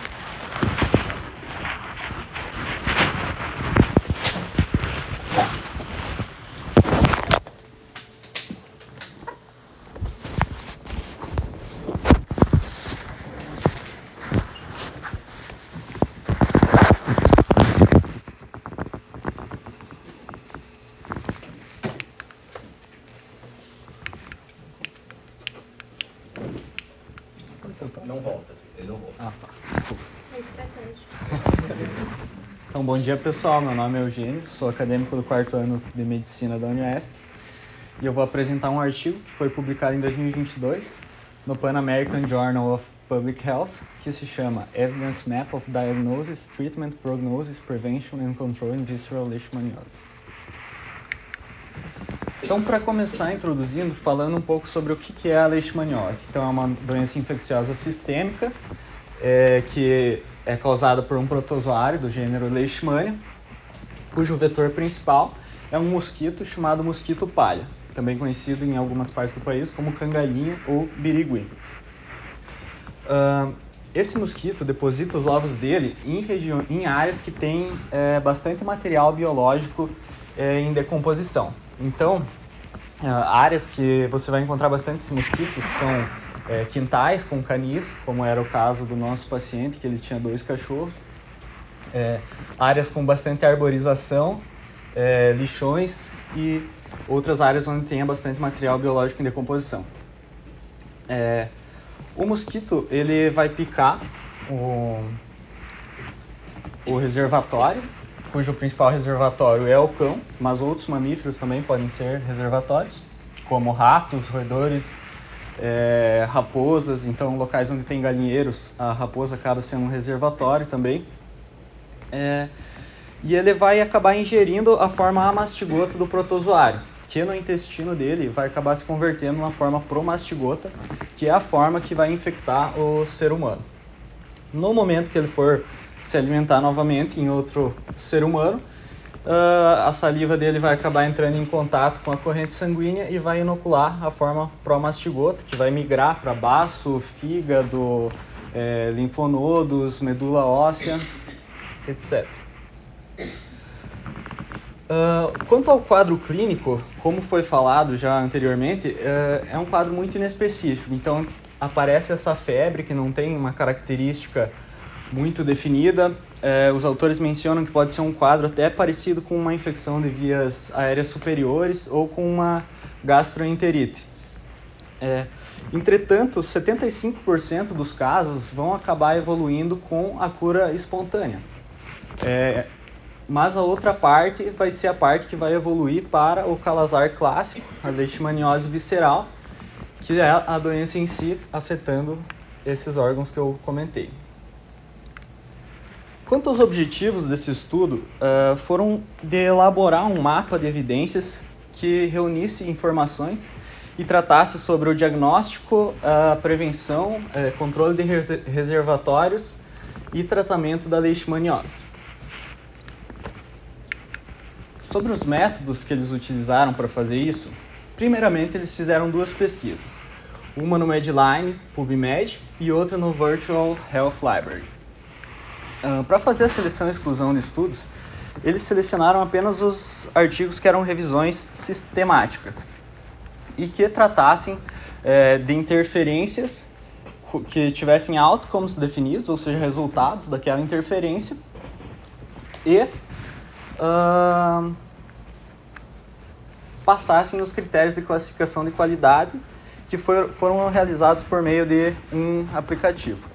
Então, bom dia pessoal, meu nome é Eugênio, sou acadêmico do quarto ano de Medicina da Unioeste e eu vou apresentar um artigo que foi publicado em 2022 no Pan American Journal of Public Health, que se chama Evidence Map of Diagnosis, Treatment, Prognosis, Prevention and Control in Visceral Leishmaniasis. Então, para começar introduzindo, falando um pouco sobre o que é a leishmaniose. Então, é uma doença infecciosa sistêmica é, que é causada por um protozoário do gênero Leishmania, cujo vetor principal é um mosquito chamado mosquito palha, também conhecido em algumas partes do país como cangalinha ou birigui. Uh, esse mosquito deposita os ovos dele em, em áreas que têm é, bastante material biológico é, em decomposição. Então, é, áreas que você vai encontrar bastante esse mosquito são é, quintais com canis, como era o caso do nosso paciente, que ele tinha dois cachorros, é, áreas com bastante arborização, é, lixões e outras áreas onde tenha bastante material biológico em decomposição. É, o mosquito ele vai picar o, o reservatório, cujo principal reservatório é o cão, mas outros mamíferos também podem ser reservatórios, como ratos, roedores, é, raposas. Então, locais onde tem galinheiros, a raposa acaba sendo um reservatório também. É, e ele vai acabar ingerindo a forma amastigota do protozoário que no intestino dele vai acabar se convertendo numa forma promastigota, que é a forma que vai infectar o ser humano. No momento que ele for se alimentar novamente em outro ser humano, uh, a saliva dele vai acabar entrando em contato com a corrente sanguínea e vai inocular a forma promastigota, que vai migrar para baço, fígado, é, linfonodos, medula óssea, etc. Uh, quanto ao quadro clínico, como foi falado já anteriormente, uh, é um quadro muito inespecífico. Então, aparece essa febre que não tem uma característica muito definida. Uh, os autores mencionam que pode ser um quadro até parecido com uma infecção de vias aéreas superiores ou com uma gastroenterite. É, entretanto, 75% dos casos vão acabar evoluindo com a cura espontânea. É, mas a outra parte vai ser a parte que vai evoluir para o calazar clássico, a leishmaniose visceral, que é a doença em si afetando esses órgãos que eu comentei. Quanto aos objetivos desse estudo, uh, foram de elaborar um mapa de evidências que reunisse informações e tratasse sobre o diagnóstico, a prevenção, uh, controle de reservatórios e tratamento da leishmaniose. Sobre os métodos que eles utilizaram para fazer isso, primeiramente eles fizeram duas pesquisas, uma no Medline, PubMed, e outra no Virtual Health Library. Para fazer a seleção e exclusão de estudos, eles selecionaram apenas os artigos que eram revisões sistemáticas e que tratassem é, de interferências que tivessem outcomes definidos, ou seja, resultados daquela interferência, e uh, passassem os critérios de classificação de qualidade que for, foram realizados por meio de um aplicativo.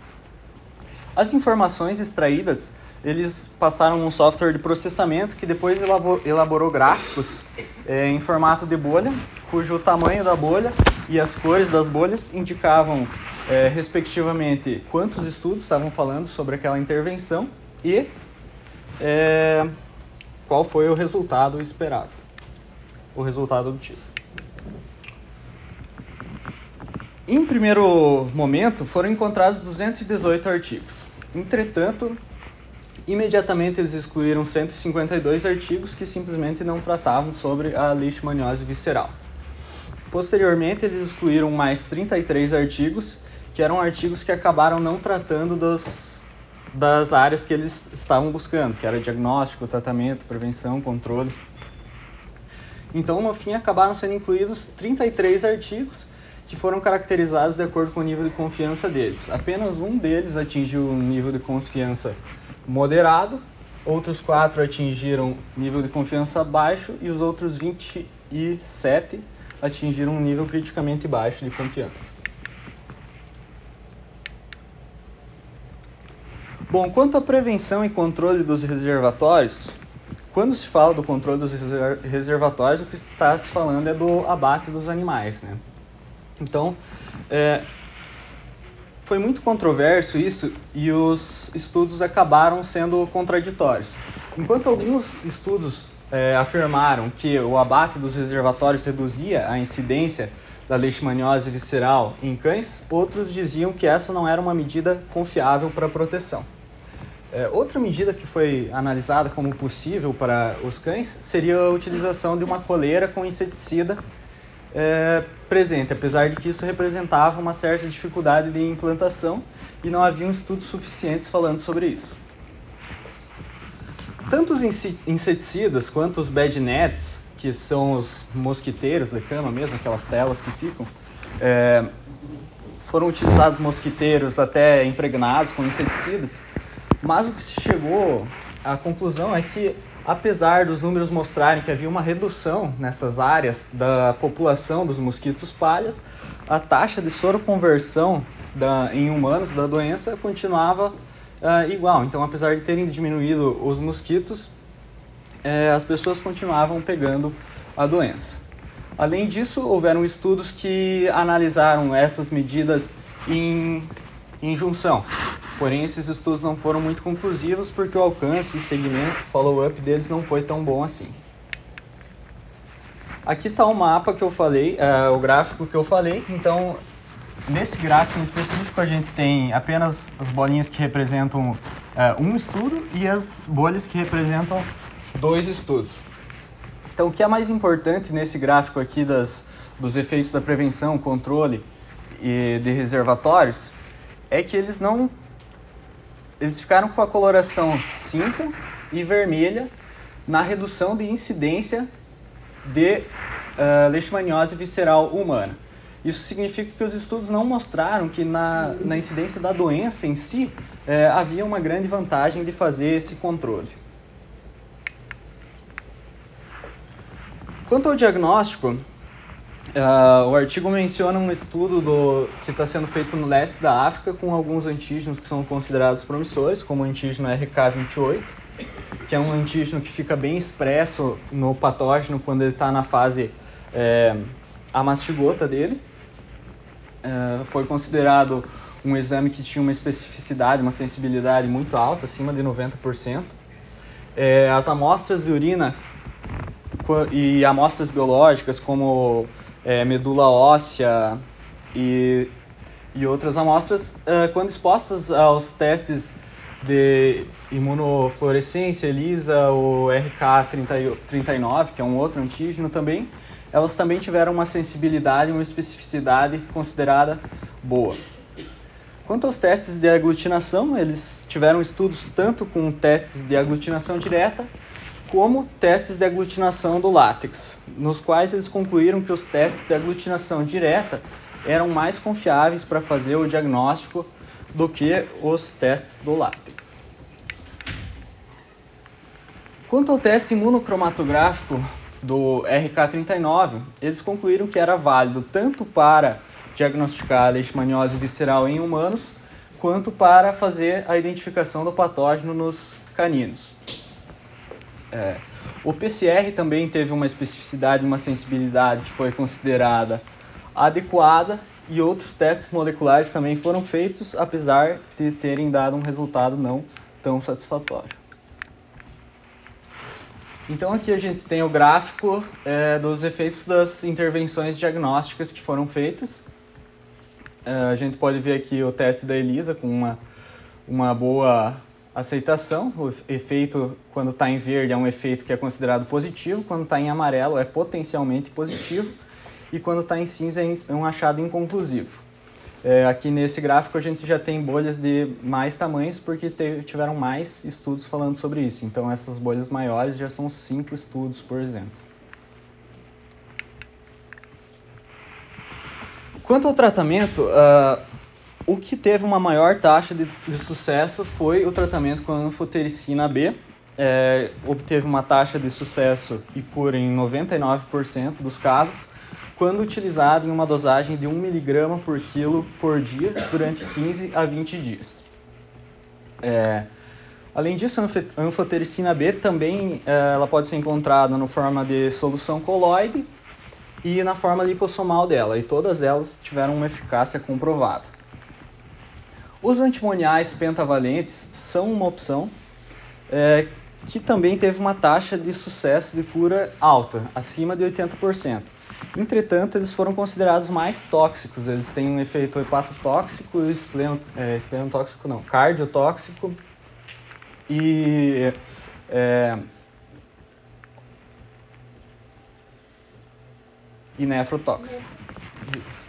As informações extraídas, eles passaram um software de processamento que depois elaborou gráficos é, em formato de bolha, cujo tamanho da bolha e as cores das bolhas indicavam, é, respectivamente, quantos estudos estavam falando sobre aquela intervenção e é, qual foi o resultado esperado, o resultado obtido. Em primeiro momento, foram encontrados 218 artigos. Entretanto, imediatamente eles excluíram 152 artigos que simplesmente não tratavam sobre a leishmaniose visceral. Posteriormente, eles excluíram mais 33 artigos, que eram artigos que acabaram não tratando dos das áreas que eles estavam buscando, que era diagnóstico, tratamento, prevenção, controle. Então, no fim, acabaram sendo incluídos 33 artigos que foram caracterizados de acordo com o nível de confiança deles. Apenas um deles atingiu um nível de confiança moderado, outros quatro atingiram nível de confiança baixo e os outros 27 atingiram um nível criticamente baixo de confiança. Bom, quanto à prevenção e controle dos reservatórios, quando se fala do controle dos reservatórios, o que está se falando é do abate dos animais, né? Então, é, foi muito controverso isso e os estudos acabaram sendo contraditórios. Enquanto alguns estudos é, afirmaram que o abate dos reservatórios reduzia a incidência da leishmaniose visceral em cães, outros diziam que essa não era uma medida confiável para proteção. É, outra medida que foi analisada como possível para os cães seria a utilização de uma coleira com inseticida é, presente, apesar de que isso representava uma certa dificuldade de implantação e não haviam estudos suficientes falando sobre isso. Tanto os inseticidas quanto os bed nets, que são os mosquiteiros de cama mesmo, aquelas telas que ficam, é, foram utilizados mosquiteiros até impregnados com inseticidas, mas o que se chegou à conclusão é que apesar dos números mostrarem que havia uma redução nessas áreas da população dos mosquitos palhas, a taxa de soroconversão da, em humanos da doença continuava uh, igual. Então, apesar de terem diminuído os mosquitos, eh, as pessoas continuavam pegando a doença. Além disso, houveram estudos que analisaram essas medidas em, em junção. Porém, esses estudos não foram muito conclusivos porque o alcance, segmento, follow-up deles não foi tão bom assim. Aqui está o mapa que eu falei, uh, o gráfico que eu falei. Então, nesse gráfico em específico, a gente tem apenas as bolinhas que representam uh, um estudo e as bolhas que representam dois estudos. Então, o que é mais importante nesse gráfico aqui das, dos efeitos da prevenção, controle e de reservatórios é que eles não eles ficaram com a coloração cinza e vermelha na redução de incidência de uh, leishmaniose visceral humana. Isso significa que os estudos não mostraram que na, na incidência da doença em si eh, havia uma grande vantagem de fazer esse controle. Quanto ao diagnóstico, Uh, o artigo menciona um estudo do, que está sendo feito no leste da África com alguns antígenos que são considerados promissores, como o antígeno RK28, que é um antígeno que fica bem expresso no patógeno quando ele está na fase é, amastigota dele. É, foi considerado um exame que tinha uma especificidade, uma sensibilidade muito alta, acima de 90%. É, as amostras de urina e amostras biológicas, como é, medula óssea e, e outras amostras, é, quando expostas aos testes de imunofluorescência, ELISA, o RK39, que é um outro antígeno também, elas também tiveram uma sensibilidade e uma especificidade considerada boa. Quanto aos testes de aglutinação, eles tiveram estudos tanto com testes de aglutinação direta como testes de aglutinação do látex, nos quais eles concluíram que os testes de aglutinação direta eram mais confiáveis para fazer o diagnóstico do que os testes do látex. Quanto ao teste imunocromatográfico do RK39, eles concluíram que era válido tanto para diagnosticar a leishmaniose visceral em humanos, quanto para fazer a identificação do patógeno nos caninos. É. O PCR também teve uma especificidade uma sensibilidade que foi considerada adequada e outros testes moleculares também foram feitos, apesar de terem dado um resultado não tão satisfatório. Então aqui a gente tem o gráfico é, dos efeitos das intervenções diagnósticas que foram feitas. É, a gente pode ver aqui o teste da ELISA com uma, uma boa aceitação, o efeito quando está em verde é um efeito que é considerado positivo, quando está em amarelo é potencialmente positivo e quando está em cinza é um achado inconclusivo. É, aqui nesse gráfico a gente já tem bolhas de mais tamanhos porque tiveram mais estudos falando sobre isso. Então essas bolhas maiores já são cinco estudos, por exemplo. Quanto ao tratamento, uh, o que teve uma maior taxa de, de sucesso foi o tratamento com anfotericina B. É, obteve uma taxa de sucesso e cura em 99% dos casos, quando utilizado em uma dosagem de 1 mg por quilo por dia durante 15 a 20 dias. É, além disso, a anfotericina B também é, ela pode ser encontrada na forma de solução coloide e na forma lipossomal dela, e todas elas tiveram uma eficácia comprovada. Os antimoniais pentavalentes são uma opção, é, que também teve uma taxa de sucesso de cura alta, acima de 80%. Entretanto, eles foram considerados mais tóxicos, eles têm um efeito hepatotóxico, espleno, é, esplenotóxico não, cardiotóxico e é, e nefrotóxico. Isso.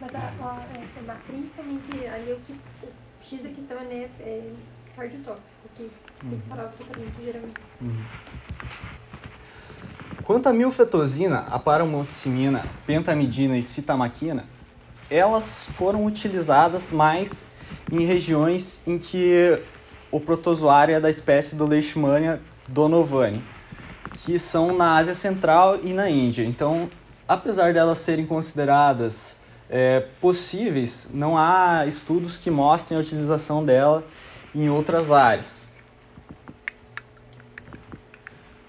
Mas a, a, a, principalmente ali o que o X da questão é, né, é cardiotóxico, que tem que parar o tratamento geralmente. Uhum. Quanto à milfetosina, a paramucimina, pentamidina e citamaquina, elas foram utilizadas mais em regiões em que o protozoário é da espécie do Leishmania donovani, que são na Ásia Central e na Índia. Então, apesar delas serem consideradas é, possíveis, não há estudos que mostrem a utilização dela em outras áreas.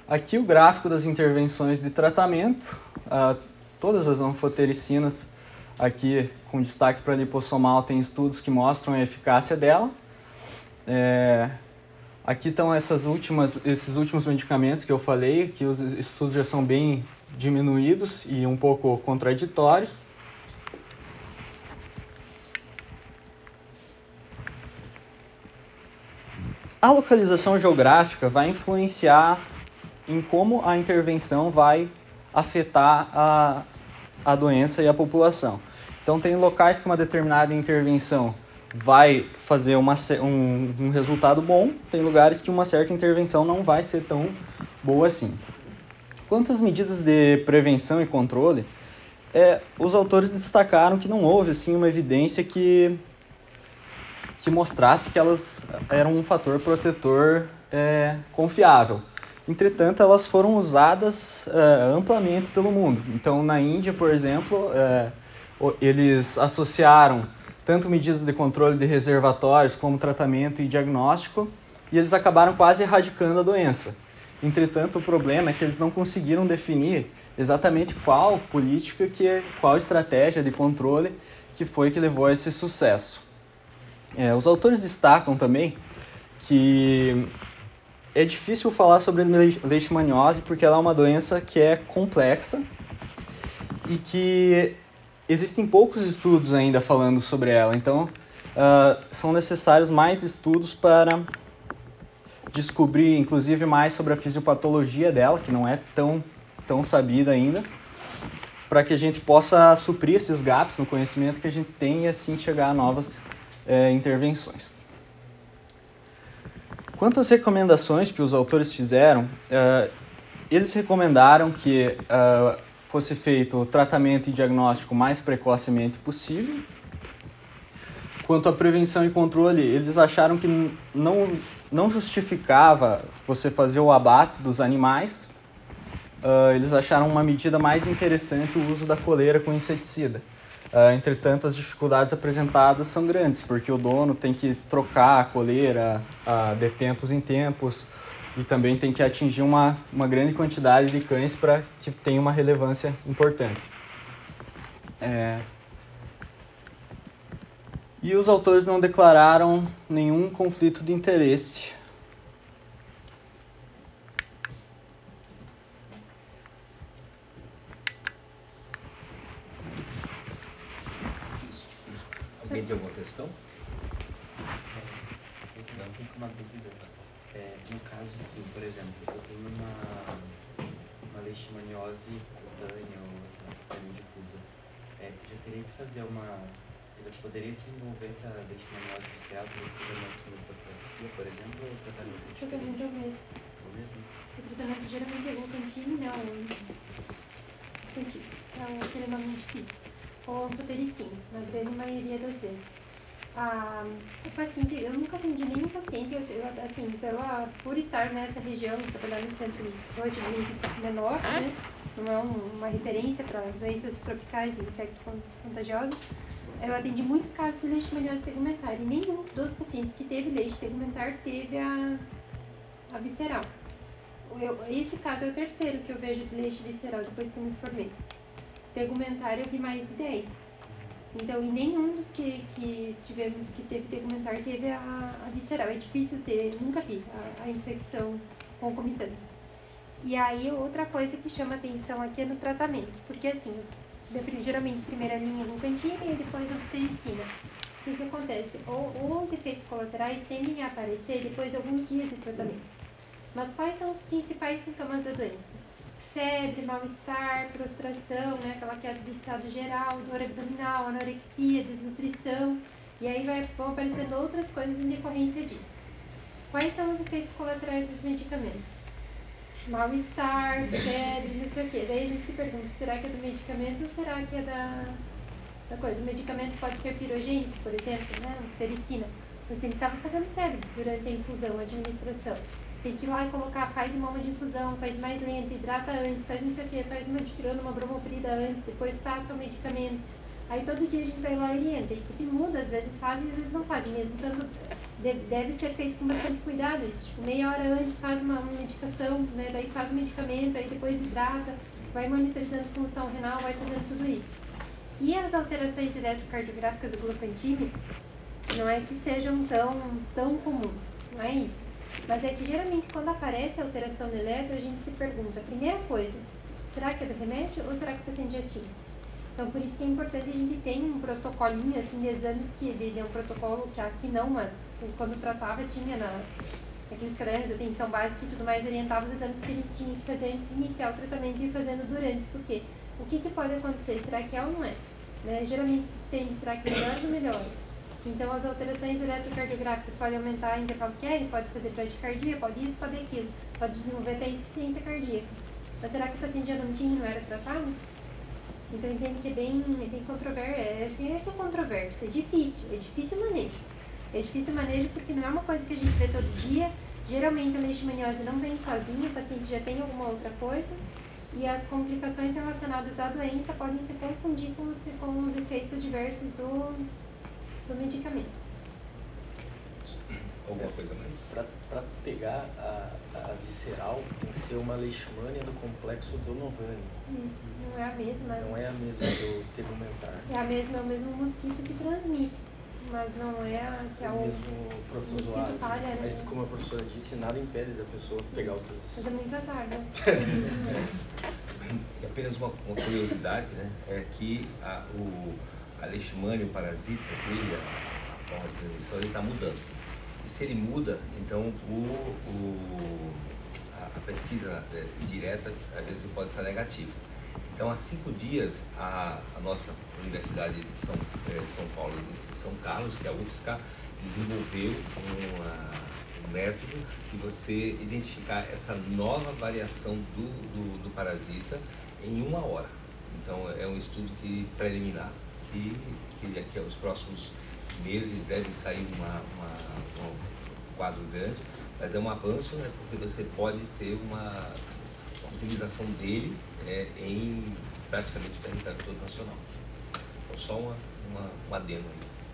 Aqui o gráfico das intervenções de tratamento, uh, todas as anfotericinas aqui com destaque para lipossomal tem estudos que mostram a eficácia dela. É, aqui estão essas últimas, esses últimos medicamentos que eu falei, que os estudos já são bem diminuídos e um pouco contraditórios. A localização geográfica vai influenciar em como a intervenção vai afetar a, a doença e a população. Então, tem locais que uma determinada intervenção vai fazer uma, um, um resultado bom, tem lugares que uma certa intervenção não vai ser tão boa assim. Quanto às medidas de prevenção e controle, é, os autores destacaram que não houve assim uma evidência que que mostrasse que elas eram um fator protetor é, confiável. Entretanto, elas foram usadas é, amplamente pelo mundo. Então, na Índia, por exemplo, é, eles associaram tanto medidas de controle de reservatórios como tratamento e diagnóstico, e eles acabaram quase erradicando a doença. Entretanto, o problema é que eles não conseguiram definir exatamente qual política, que, qual estratégia de controle que foi que levou a esse sucesso. É, os autores destacam também que é difícil falar sobre leishmaniose porque ela é uma doença que é complexa e que existem poucos estudos ainda falando sobre ela. Então, uh, são necessários mais estudos para descobrir, inclusive, mais sobre a fisiopatologia dela, que não é tão, tão sabida ainda, para que a gente possa suprir esses gaps no conhecimento que a gente tem e assim chegar a novas é, intervenções. Quanto às recomendações que os autores fizeram, uh, eles recomendaram que uh, fosse feito o tratamento e diagnóstico mais precocemente possível. Quanto à prevenção e controle, eles acharam que não, não justificava você fazer o abate dos animais. Uh, eles acharam uma medida mais interessante o uso da coleira com inseticida. Uh, entretanto, as dificuldades apresentadas são grandes, porque o dono tem que trocar a coleira uh, de tempos em tempos e também tem que atingir uma, uma grande quantidade de cães para que tenha uma relevância importante. É... E os autores não declararam nenhum conflito de interesse Alguém tem alguma questão? Não, tem uma dúvida. É, no caso, assim, por exemplo, eu tenho uma, uma leishmaniose cutânea ou cutânea difusa. É, já teria que fazer uma... Eu poderia desenvolver a leishmaniose visceral, que fazer uma quimioprofilaxia, por exemplo, ou tratamento diferente? Tratamento é o mesmo. É o mesmo? O tratamento geralmente é o cantinho, não. Cantinho, é aquele nome muito difícil ou anfotericina, na grande maioria das vezes. Ah, o paciente, eu nunca atendi nenhum paciente, eu, eu, assim, pela, por estar nessa região, trabalhar no centro relativamente menor, né, não é um, uma referência para doenças tropicais e infecto-contagiosas, eu atendi muitos casos de leishmaniose tegumentar e nenhum dos pacientes que teve leite tegumentar teve a, a visceral. Eu, esse caso é o terceiro que eu vejo de leite visceral depois que eu me formei tegumentar eu vi mais de 10. Então, e nenhum dos que, que tivemos que teve tegumentar teve a, a visceral. É difícil ter, nunca vi a, a infecção concomitante. E aí, outra coisa que chama atenção aqui é no tratamento, porque assim, geralmente primeira linha glucantina e depois a ptericina. O que, que acontece? Os efeitos colaterais tendem a aparecer depois de alguns dias de tratamento. Mas quais são os principais sintomas da doença? Febre, mal-estar, prostração, né, aquela queda do estado geral, dor abdominal, anorexia, desnutrição, e aí vai, vão aparecendo outras coisas em decorrência disso. Quais são os efeitos colaterais dos medicamentos? Mal-estar, febre, não sei o quê. Daí a gente se pergunta, será que é do medicamento ou será que é da, da coisa? O medicamento pode ser pirogênico, por exemplo, né, tericina. Você estava fazendo febre durante a infusão, a administração tem que ir lá e colocar, faz uma de infusão, faz mais lento, hidrata antes, faz não sei o que, faz uma tirando uma bromoprida antes, depois passa o medicamento. Aí todo dia a gente vai lá e orienta. A equipe muda, às vezes fazem, às vezes não fazem. Mesmo tanto, deve ser feito com bastante cuidado isso. Tipo, meia hora antes faz uma, uma medicação, né? Daí faz o medicamento, aí depois hidrata, vai monitorizando função renal, vai fazendo tudo isso. E as alterações eletrocardiográficas do glucantímio não é que sejam tão, tão comuns, não é isso. Mas é que geralmente quando aparece a alteração no eletro, a gente se pergunta, primeira coisa, será que é do remédio ou será que o paciente já tinha? Então por isso que é importante a gente ter um protocolinho assim de exames que ele é um protocolo que aqui não, mas quando tratava tinha na aqueles cadernos de atenção básica e tudo mais orientava os exames que a gente tinha que fazer antes de iniciar o tratamento e ir fazendo durante, porque o que, que pode acontecer? Será que é ou não é? Né? Geralmente suspende, será que melhora ou melhora? Então, as alterações eletrocardiográficas podem aumentar a intervalo QR, pode fazer bradicardia, pode isso, pode aquilo, pode desenvolver até insuficiência cardíaca. Mas será que o paciente já não tinha não era tratado? Então, entendo que é bem, é bem controverso, é, assim é que é controverso, é difícil, é difícil o manejo. É difícil o manejo porque não é uma coisa que a gente vê todo dia. Geralmente a leishmaniose não vem sozinha, o paciente já tem alguma outra coisa. E as complicações relacionadas à doença podem se confundir com os, com os efeitos adversos do, do medicamento. Alguma coisa mais? Para pegar a, a, visceral, tem que ser uma leishmania do complexo do novani. Isso, não é a mesma. Não é a mesma do tegumentar. É a mesma, é o mesmo mosquito que transmite, mas não é a que é, é o, mesmo protozoário. Palha, né? Mas como a professora disse, nada impede da pessoa pegar os dois. Mas é muito azar, né? e apenas uma, uma, curiosidade, né? É que a, o a leishmania, o parasita, a forma de transmissão, ele está mudando. E se ele muda, então o, o a, a, pesquisa é, direta às vezes pode estar negativa. Então, há cinco dias, a, a nossa Universidade de São, é, São Paulo, de São Carlos, que é a UFSCar, desenvolveu uma, um método de você identificar essa nova variação do, do, do parasita em uma hora. Então, é um estudo que preliminar e que daqui aos próximos meses deve sair uma, uma, um quadro grande, mas é um avanço, né, porque você pode ter uma, uma utilização dele é, em praticamente o território todo nacional. Então, só uma, uma, um adendo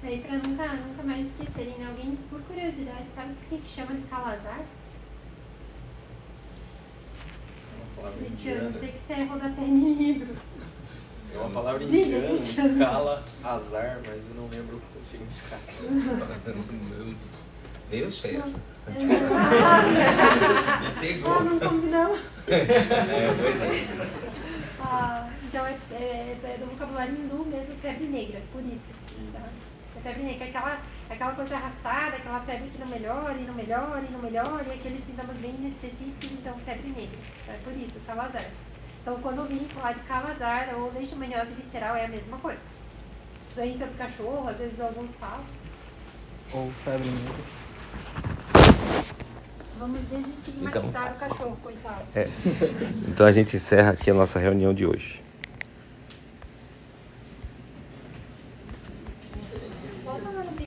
aí. Aí, para nunca, nunca mais esquecerem, né? alguém, por curiosidade, sabe por que, que chama de calazar? Cristiano, sei que você é rodapé em livro. É uma palavra indiana, cala, azar, mas eu não lembro o significado. Nem eu sei essa. Me pegou. Ah, não combinamos. é, pois é. Ah, então é, é, é, do vocabulário hindu mesmo, febre negra, por isso. Tá? É febre negra, aquela, aquela coisa arrastada, aquela febre que não melhora e não melhora e não melhora, e aqueles sintomas bem específicos, então febre negra. É por isso, calazar. Então, quando eu vim falar de calazar ou leishmaniose visceral, é a mesma coisa. Doença do cachorro, às vezes alguns falam. Ou febre negra. Vamos desestigmatizar então, o cachorro, coitado. É. Então a gente encerra aqui a nossa reunião de hoje.